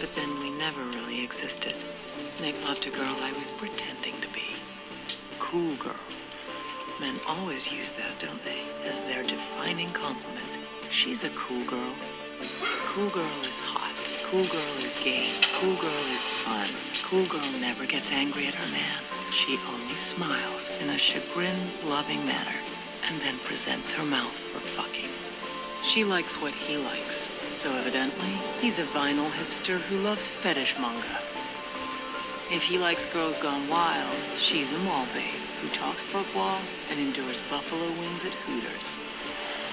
But then we never really existed. Nick loved a girl I was pretending to be. Cool girl. Men always use that, don't they? As their defining compliment. She's a cool girl. Cool girl is hot. Cool girl is game. Cool girl is fun. Cool girl never gets angry at her man. She only smiles in a chagrin loving manner and then presents her mouth for fucking. She likes what he likes. So evidently, he's a vinyl hipster who loves fetish manga. If he likes girls gone wild, she's a mall babe who talks football and endures buffalo wings at Hooters.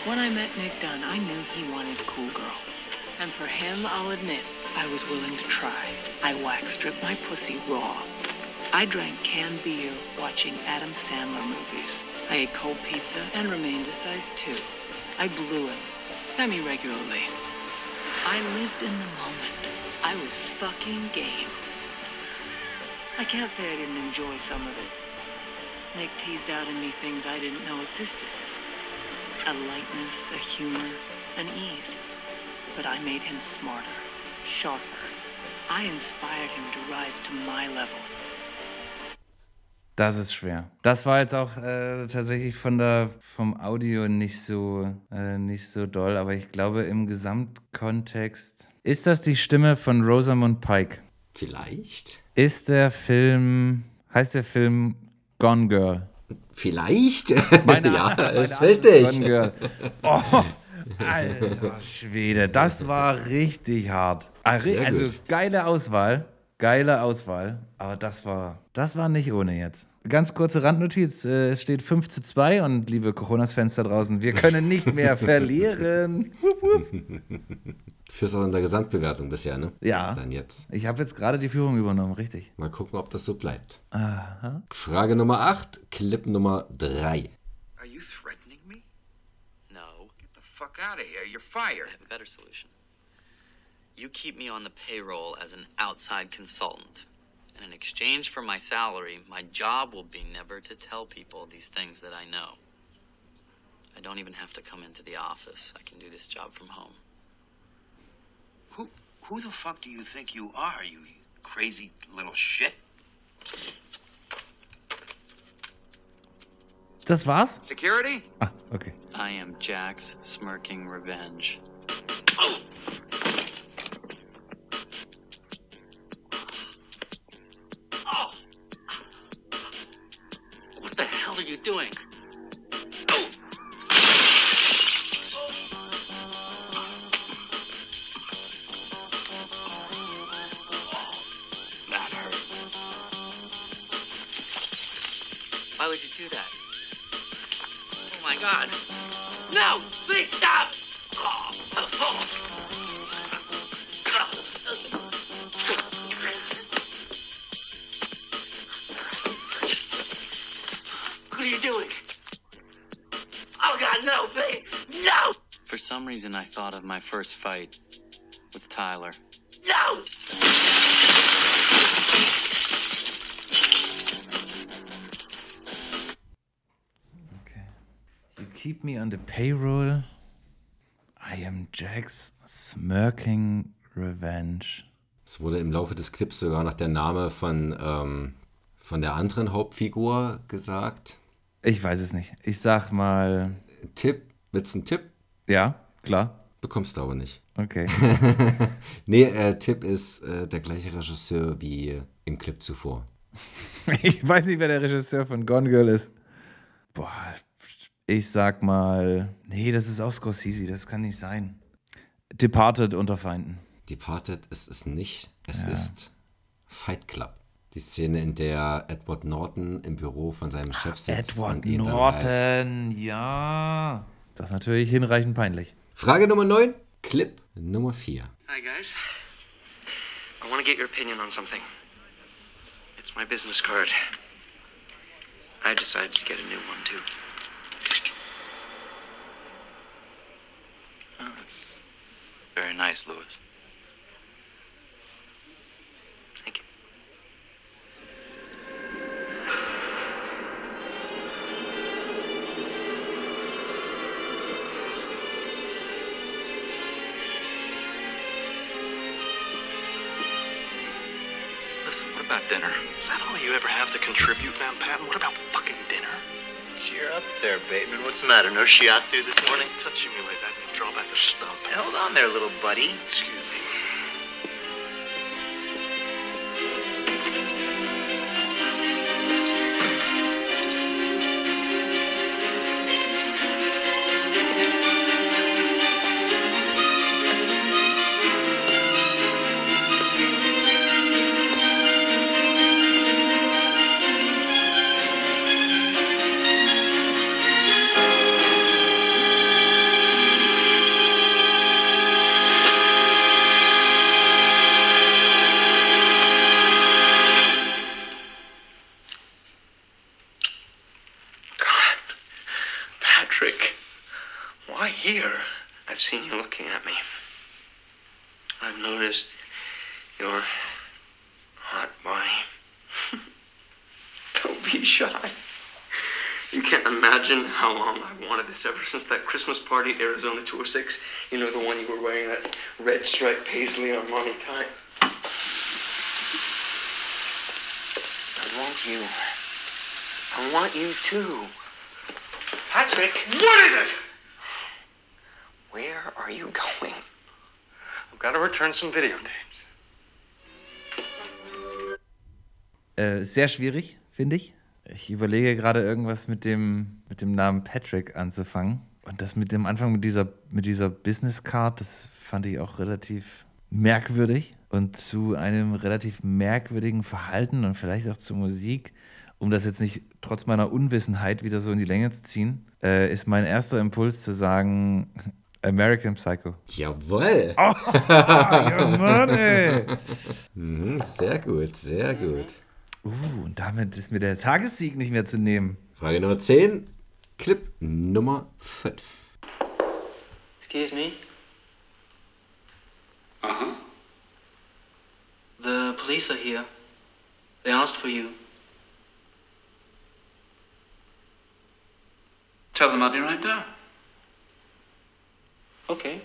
When I met Nick Dunn, I knew he wanted cool girl. And for him, I'll admit, I was willing to try. I wax stripped my pussy raw. I drank canned beer watching Adam Sandler movies. I ate cold pizza and remained a size 2. I blew him, semi regularly. I lived in the moment. I was fucking game. I can't say I didn't enjoy some of it. Nick teased out in me things I didn't know existed a lightness, a humor, an ease. But I made him smarter, sharper. I inspired him to rise to my level. Das ist schwer. Das war jetzt auch äh, tatsächlich von der, vom Audio nicht so, äh, nicht so doll, aber ich glaube im Gesamtkontext. Ist das die Stimme von Rosamund Pike? Vielleicht? Ist der Film, heißt der Film Gone Girl? Vielleicht? Meine ja, meine ist richtig. Gone Girl. Oh, alter Schwede, das war richtig hart. Ah, Also gut. geile Auswahl, geile Auswahl, aber das war, das war nicht ohne jetzt. Ganz kurze Randnotiz, äh, es steht 5 zu 2 und liebe Coronas-Fans da draußen, wir können nicht mehr verlieren. Fürs auch in der Gesamtbewertung bisher, ne? Ja. Dann jetzt. Ich habe jetzt gerade die Führung übernommen, richtig. Mal gucken, ob das so bleibt. Aha. Frage Nummer 8, Clip Nummer 3. Are you threatening me? No, Get the fuck out of here. You're fired. I have a better solution. You keep me on the payroll as an outside consultant. And in exchange for my salary, my job will be never to tell people these things that I know. I don't even have to come into the office. I can do this job from home. Who who the fuck do you think you are, you crazy little shit? Das war's? Security? Ah, okay. I am Jack's smirking revenge. Oh. Some reason, I thought of my first fight with Tyler. No! You keep me on the payroll. I am Jack's smirking revenge. Es wurde im Laufe des Clips sogar noch der Name von, ähm, von der anderen Hauptfigur gesagt. Ich weiß es nicht. Ich sag mal, Tipp, willst du einen Tipp? ja, klar. Bekommst du aber nicht. Okay. Nee, äh, Tipp ist äh, der gleiche Regisseur wie im Clip zuvor. Ich weiß nicht, wer der Regisseur von Gone Girl ist. Boah, ich sag mal, nee, das ist auch Scorsese, das kann nicht sein. Departed unter Feinden. Departed ist es nicht. Es ist Fight Club. Die Szene, in der Edward Norton im Büro von seinem Chef sitzt. Edward dann Halt Norton, ja. Das ist natürlich hinreichend peinlich. Frage Nummer 9, Clip Nummer 4. Hi guys. I want to get your opinion on something. It's my business card. I decided to get a new one, too. Oh, that's very nice, Louis. About dinner? Is that all you ever have to contribute, Van Patten? What about fucking dinner? Cheer up there, Bateman. What's the matter? No shiatsu this morning? Touching me like that may draw back a stump. Hold on there, little buddy. Excuse me. This ever since that Christmas party at Arizona Tour 6. You know, the one you were wearing that red striped paisley Armani tie. I want you. I want you too. Patrick! What is it? Where are you going? I've got to return some videotapes. Äh, sehr schwierig, finde ich. Ich überlege gerade irgendwas mit dem, mit dem Namen Patrick anzufangen. Und das mit dem Anfang mit dieser, mit dieser Business Card, das fand ich auch relativ merkwürdig. Und zu einem relativ merkwürdigen Verhalten und vielleicht auch zur Musik, um das jetzt nicht trotz meiner Unwissenheit wieder so in die Länge zu ziehen, äh, ist mein erster Impuls zu sagen American Psycho. Jawohl. Ja, Mann, ey. Mhm, sehr gut, sehr gut. Uh, und damit ist mir der Tagessieg nicht mehr zu nehmen. Frage Nummer 10. Clip Nummer 5. Excuse me? Uh huh. The police are here. They asked for you. Tell them I'll be right down. Okay.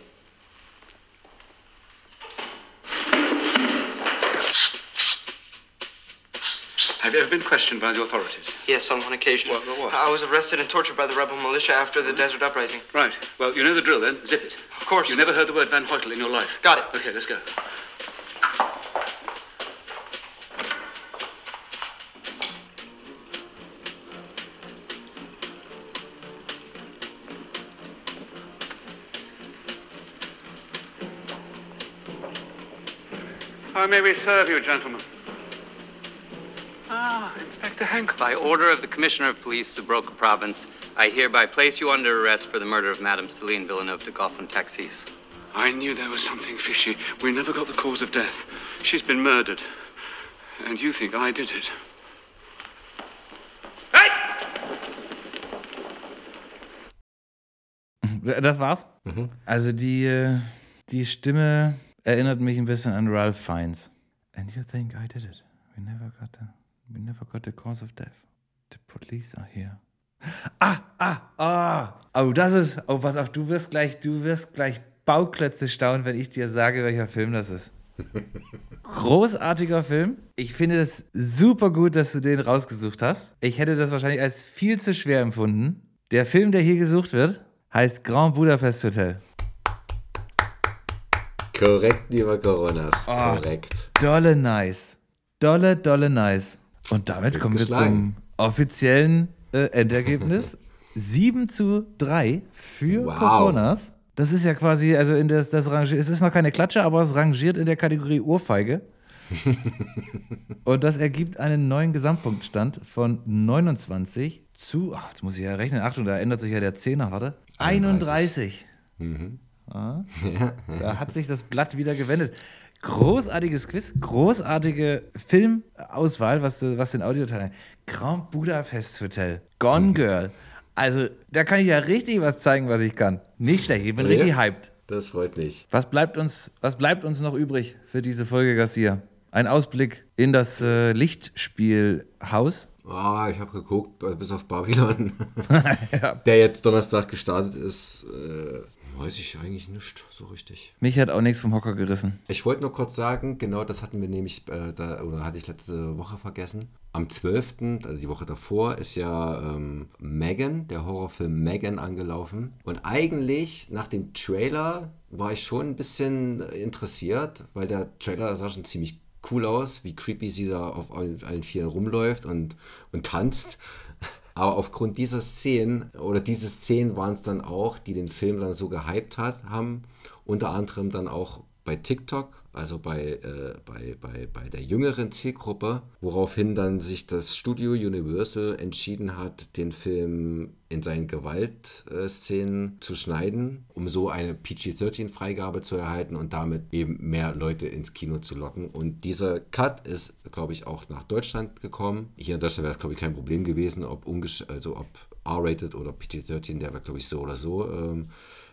Have you ever been questioned by the authorities? Yes, on one occasion. What- what- what? I was arrested and tortured by the rebel militia after the mm-hmm. desert uprising. Right. Well, you know the drill then. Zip it. Of course. You never heard the word Van Hoytel in your life. Got it. Okay, let's go. How may we serve you, gentlemen? Inspector Hank. By order of the Commissioner of Police, Subroka Province, I hereby place you under arrest for the murder of Madame Celine Villeneuve de Goffin Taxis. I knew there was something fishy. We never got the cause of death. She's been murdered. And you think I did it. Hey! Das war's. Mhm. Also die, äh, die Stimme erinnert mich ein bisschen an Ralph Fiennes. And you think I did it? We never got the, we never got the cause of death. The police are here. Ah, ah, ah. Oh, das ist. Oh, pass auf, du wirst gleich, du wirst gleich Bauklötze staunen, wenn ich dir sage, welcher Film das ist. Großartiger Film. Ich finde es super gut, dass du den rausgesucht hast. Ich hätte das wahrscheinlich als viel zu schwer empfunden. Der Film, der hier gesucht wird, heißt Grand Budapest Hotel. Korrekt, lieber Coronas. Ah. Korrekt. Dolle nice. Dolle, dolle nice. Und damit kommen wir zum offiziellen äh, Endergebnis. 7 zu 3 für Wow. Coronas. Das ist ja quasi, also in das, das rangiert, es ist noch keine Klatsche, aber es rangiert in der Kategorie Ohrfeige. Und das ergibt einen neuen Gesamtpunktstand von 29 zu, ach, jetzt muss ich ja rechnen, Achtung, da ändert sich ja der Zehner, warte. 31. Ja, da hat sich das Blatt wieder gewendet. Großartiges Quiz, großartige Filmauswahl, was, was den Audioteil angeht. Grand Budapest Hotel, Gone Girl. Also, da kann ich ja richtig was zeigen, was ich kann. Nicht schlecht, ich bin Ja. richtig hyped. Das freut mich. Was bleibt uns, was bleibt uns noch übrig für diese Folge, Garcia? Ein Ausblick in das äh, Lichtspielhaus. Ah, ich habe geguckt, äh, bis auf Babylon, der jetzt Donnerstag gestartet ist, äh, weiß ich eigentlich nicht so richtig. Mich hat auch nichts vom Hocker gerissen. Ich wollte nur kurz sagen, genau das hatten wir nämlich, äh, da, oder hatte ich letzte Woche vergessen. Am 12., also die Woche davor, ist ja ähm, Megan, der Horrorfilm Megan, angelaufen. Und eigentlich nach dem Trailer war ich schon ein bisschen interessiert, weil der Trailer sah schon ziemlich cool aus, wie creepy sie da auf allen, allen Vieren rumläuft und, und tanzt. Aber aufgrund dieser Szenen, oder diese Szenen waren es dann auch, die den Film dann so gehypt hat, haben, unter anderem dann auch bei TikTok, also bei, äh, bei, bei, bei der jüngeren Zielgruppe, woraufhin dann sich das Studio Universal entschieden hat, den Film in seinen Gewaltszenen zu schneiden, um so eine PG-13-Freigabe zu erhalten und damit eben mehr Leute ins Kino zu locken. Und dieser Cut ist, glaube ich, auch nach Deutschland gekommen. Hier in Deutschland wäre es, glaube ich, kein Problem gewesen, ob, also ob R-rated oder PG-13, der wäre, glaube ich, so oder so. Ähm,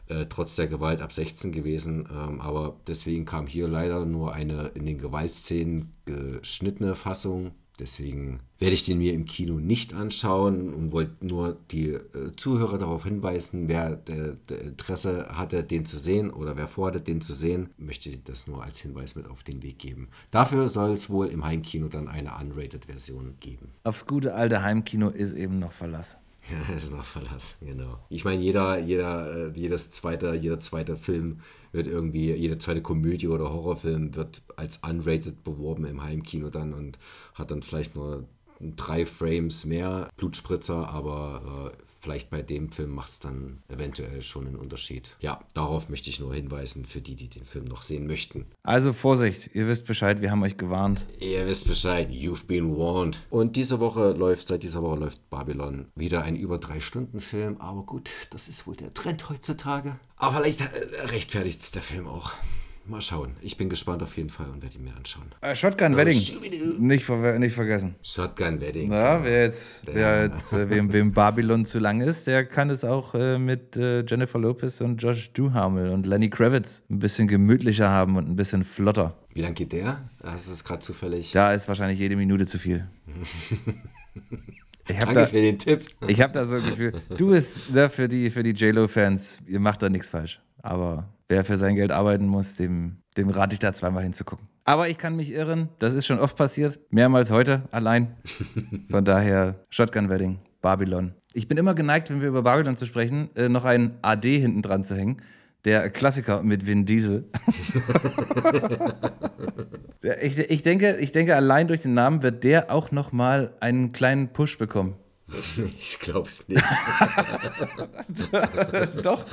äh, trotz der Gewalt ab 16 gewesen. Ähm, aber deswegen kam hier leider nur eine in den Gewaltszenen geschnittene Fassung. Deswegen werde ich den mir im Kino nicht anschauen und wollte nur die äh, Zuhörer darauf hinweisen, wer der, der Interesse hatte, den zu sehen oder wer vorhatte, den zu sehen, möchte das nur als Hinweis mit auf den Weg geben. Dafür soll es wohl im Heimkino dann eine unrated-Version geben. Aufs gute alte Heimkino ist eben noch Verlass. Ja, ist noch Verlass, genau. Ich meine, jeder, jeder, äh, jedes zweite, jeder zweite Film wird irgendwie, jede zweite Komödie oder Horrorfilm wird als unrated beworben im Heimkino dann und hat dann vielleicht nur drei Frames mehr Blutspritzer, aber äh, vielleicht bei dem Film macht es dann eventuell schon einen Unterschied. Ja, darauf möchte ich nur hinweisen für die, die den Film noch sehen möchten. Also Vorsicht, ihr wisst Bescheid, wir haben euch gewarnt. Ihr wisst Bescheid, you've been warned. Und diese Woche läuft, seit dieser Woche läuft Babylon wieder ein über drei Stunden Film. Aber gut, das ist wohl der Trend heutzutage. Aber vielleicht äh, rechtfertigt es der Film auch. Mal schauen. Ich bin gespannt auf jeden Fall und werde ihn mir anschauen. Äh, Shotgun Wedding. Nicht, ver nicht vergessen. Shotgun Wedding. Ja, wer jetzt, wer jetzt äh, wem, wem Babylon zu lang ist, der kann es auch äh, mit äh, Jennifer Lopez und Josh Duhamel und Lenny Kravitz ein bisschen gemütlicher haben und ein bisschen flotter. Wie lang geht der? Das ist gerade zufällig. Da ist wahrscheinlich jede Minute zu viel. Ich habe Danke da, für den Tipp. ich hab da so ein Gefühl, du bist da für die, für die JLo-Fans, ihr macht da nichts falsch. Aber wer für sein Geld arbeiten muss, dem, dem rate ich da zweimal hinzugucken. Aber ich kann mich irren, das ist schon oft passiert, mehrmals heute allein. Von daher Shotgun Wedding, Babylon. Ich bin immer geneigt, wenn wir über Babylon zu sprechen, äh, noch ein AD hinten dran zu hängen. Der Klassiker mit Vin Diesel. Ich, ich, denke, ich denke, allein durch den Namen wird der auch noch mal einen kleinen Push bekommen. Ich glaube es nicht. doch,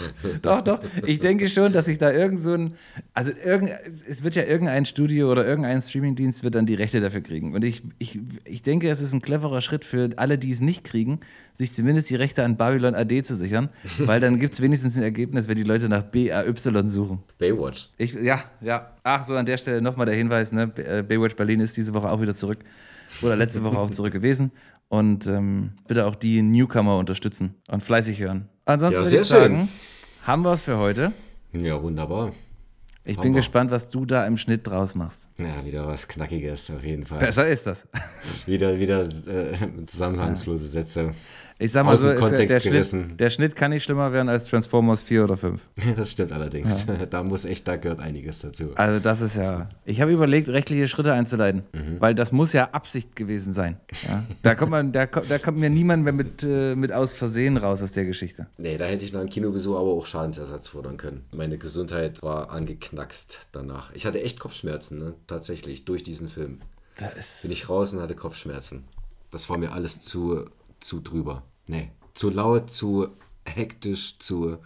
doch, doch. Ich denke schon, dass sich da irgend so ein, also irgend, es wird ja irgendein Studio oder irgendein Streamingdienst wird dann die Rechte dafür kriegen. Und ich, ich, ich denke, es ist ein cleverer Schritt für alle, die es nicht kriegen, sich zumindest die Rechte an Babylon AD zu sichern, weil dann gibt es wenigstens ein Ergebnis, wenn die Leute nach BAY suchen. Baywatch. Ich, ja, ja. Ach, so an der Stelle nochmal der Hinweis, ne? Äh, Baywatch Berlin ist diese Woche auch wieder zurück. Oder letzte Woche auch zurück gewesen. Und ähm, bitte auch die Newcomer unterstützen und fleißig hören. Ansonsten Ja, würde ich sagen, haben wir es für heute. Ja, wunderbar. Ich Haben bin wir. gespannt, was du da im Schnitt draus machst. Ja, wieder was Knackiges auf jeden Fall. Besser ist das. Wieder, wieder äh, zusammenhangslose Sätze. Ich sag mal Aus so, ist, der, Schnitt, der Schnitt kann nicht schlimmer werden als Transformers 4 oder 5. Das stimmt allerdings. Da muss echt, da gehört einiges dazu. Also das ist ja. Ich habe überlegt, rechtliche Schritte einzuleiten, Mhm. weil das muss ja Absicht gewesen sein. Ja? Da kommt man, da, da kommt mir niemand mehr mit, äh, mit aus Versehen raus aus der Geschichte. Nee, da hätte ich nach einem Kinobesuch aber auch Schadensersatz fordern können. Meine Gesundheit war angeknackst danach. Ich hatte echt Kopfschmerzen, ne? tatsächlich, durch diesen Film. Da ist Bin ich raus und hatte Kopfschmerzen. Das war mir alles zu, zu drüber. Nee, zu laut, zu hektisch, zu,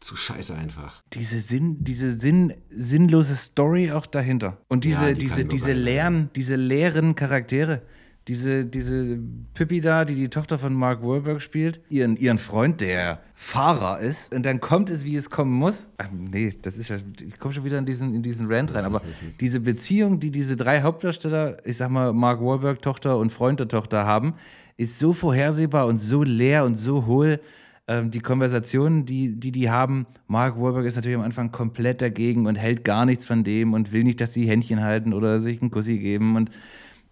zu scheiße einfach. diese, Sinn, diese Sinn, sinnlose Story auch dahinter. Und diese, Ja, die diese, diese, sein, leeren, diese leeren Charaktere. diese, diese Pippi da, die die Tochter von Mark Wahlberg spielt, ihren, ihren Freund, der Fahrer ist. Und dann kommt es, wie es kommen muss. Ach, nee, das ist ja, ich komme schon wieder in diesen, in diesen Rant rein. Aber diese Beziehung, die diese drei Hauptdarsteller, ich sag mal, Mark Wahlberg, Tochter und Freund der Tochter haben, ist so vorhersehbar und so leer und so hohl. Ähm, die Konversationen, die, die die haben, Mark Wahlberg ist natürlich am Anfang komplett dagegen und hält gar nichts von dem und will nicht, dass die Händchen halten oder sich einen Kussi geben. Und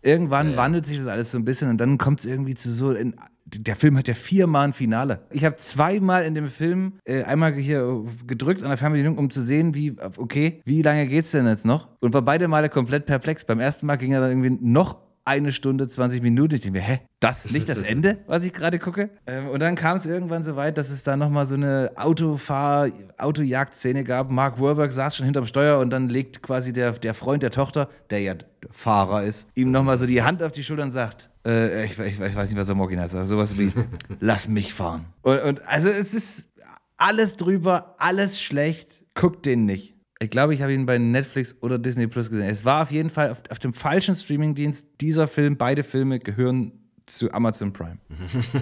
irgendwann Ja. wandelt sich das alles so ein bisschen und dann kommt es irgendwie zu so. In, der Film hat ja viermal ein Finale. Ich habe zweimal in dem Film äh, einmal hier gedrückt an der Fernbedienung, um zu sehen, wie, okay, wie lange geht's denn jetzt noch? Und war beide Male komplett perplex. Beim ersten Mal ging er dann irgendwie noch eine Stunde, 20 Minuten. Ich denke mir, hä, das ist nicht das Ende, was ich gerade gucke? Ähm, und dann kam es irgendwann so weit, dass es da nochmal so eine Autofahr-, Autojagd-Szene gab. Mark Wahlberg saß schon hinterm Steuer und dann legt quasi der, der Freund der Tochter, der ja Fahrer ist, ihm nochmal so die Hand auf die Schulter und sagt, äh, ich, ich, ich weiß nicht, was er morgen heißt, aber sowas wie, lass mich fahren. Und, und also es ist alles drüber, alles schlecht, guckt den nicht. Ich glaube, ich habe ihn bei Netflix oder Disney Plus gesehen. Es war auf jeden Fall auf, auf dem falschen Streamingdienst. Dieser Film, beide Filme gehören zu Amazon Prime.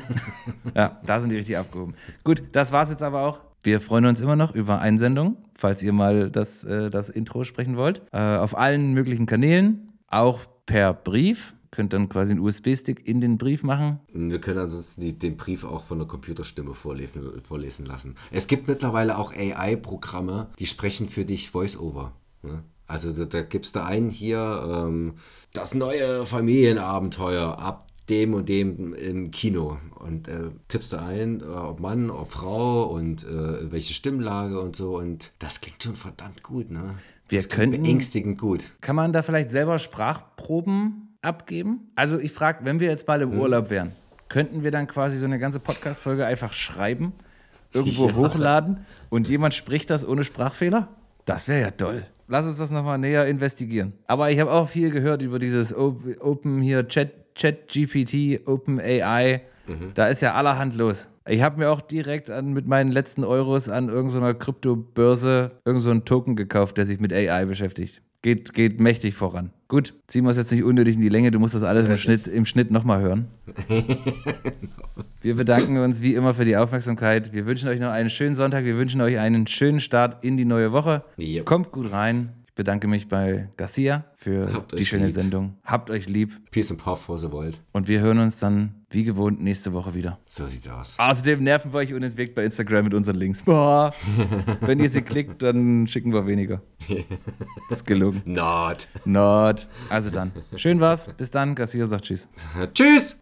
ja, da sind die richtig aufgehoben. Gut, das war's jetzt aber auch. Wir freuen uns immer noch über Einsendungen, falls ihr mal das, äh, das Intro sprechen wollt. Äh, auf allen möglichen Kanälen, auch per Brief. Könnt dann quasi einen USB-Stick in den Brief machen. Wir können ansonsten die, den Brief auch von der Computerstimme vorlesen, vorlesen lassen. Es gibt mittlerweile auch AI-Programme, die sprechen für dich Voice-Over. Ne? Also da, da gibst du ein hier ähm, das neue Familienabenteuer ab dem und dem im Kino und äh, tippst du ein, äh, ob Mann, ob Frau und äh, welche Stimmlage und so und das klingt schon verdammt gut, ne? Wir das könnten- beängstigend gut. Kann man da vielleicht selber Sprachproben abgeben? Also ich frage, wenn wir jetzt mal im Urlaub wären, könnten wir dann quasi so eine ganze Podcast-Folge einfach schreiben, irgendwo Ja. hochladen und jemand spricht das ohne Sprachfehler? Das wäre ja toll. Lass uns das nochmal näher investigieren. Aber ich habe auch viel gehört über dieses Op- Open hier Chat, Chat GPT, Open AI. Da ist ja allerhand los. Ich habe mir auch direkt an, mit meinen letzten Euros an irgendeiner Kryptobörse irgendeinen so Token gekauft, der sich mit AI beschäftigt. Geht, geht mächtig voran. Gut, ziehen wir es jetzt nicht unnötig in die Länge. Du musst das alles im Schnitt, im Schnitt nochmal hören. Wir bedanken uns wie immer für die Aufmerksamkeit. Wir wünschen euch noch einen schönen Sonntag. Wir wünschen euch einen schönen Start in die neue Woche. Yep. Kommt gut rein. Ich bedanke mich bei Garcia für Habt die schöne lieb. Sendung. Habt euch lieb. Peace and Puff for the World. Und wir hören uns dann wie gewohnt nächste Woche wieder. So sieht's aus. Außerdem nerven wir euch unentwegt bei Instagram mit unseren Links. Boah. Wenn ihr sie klickt, dann schicken wir weniger. Das ist gelogen. Not. Not. Also dann. Schön war's. Bis dann. Garcia sagt Tschüss. Tschüss!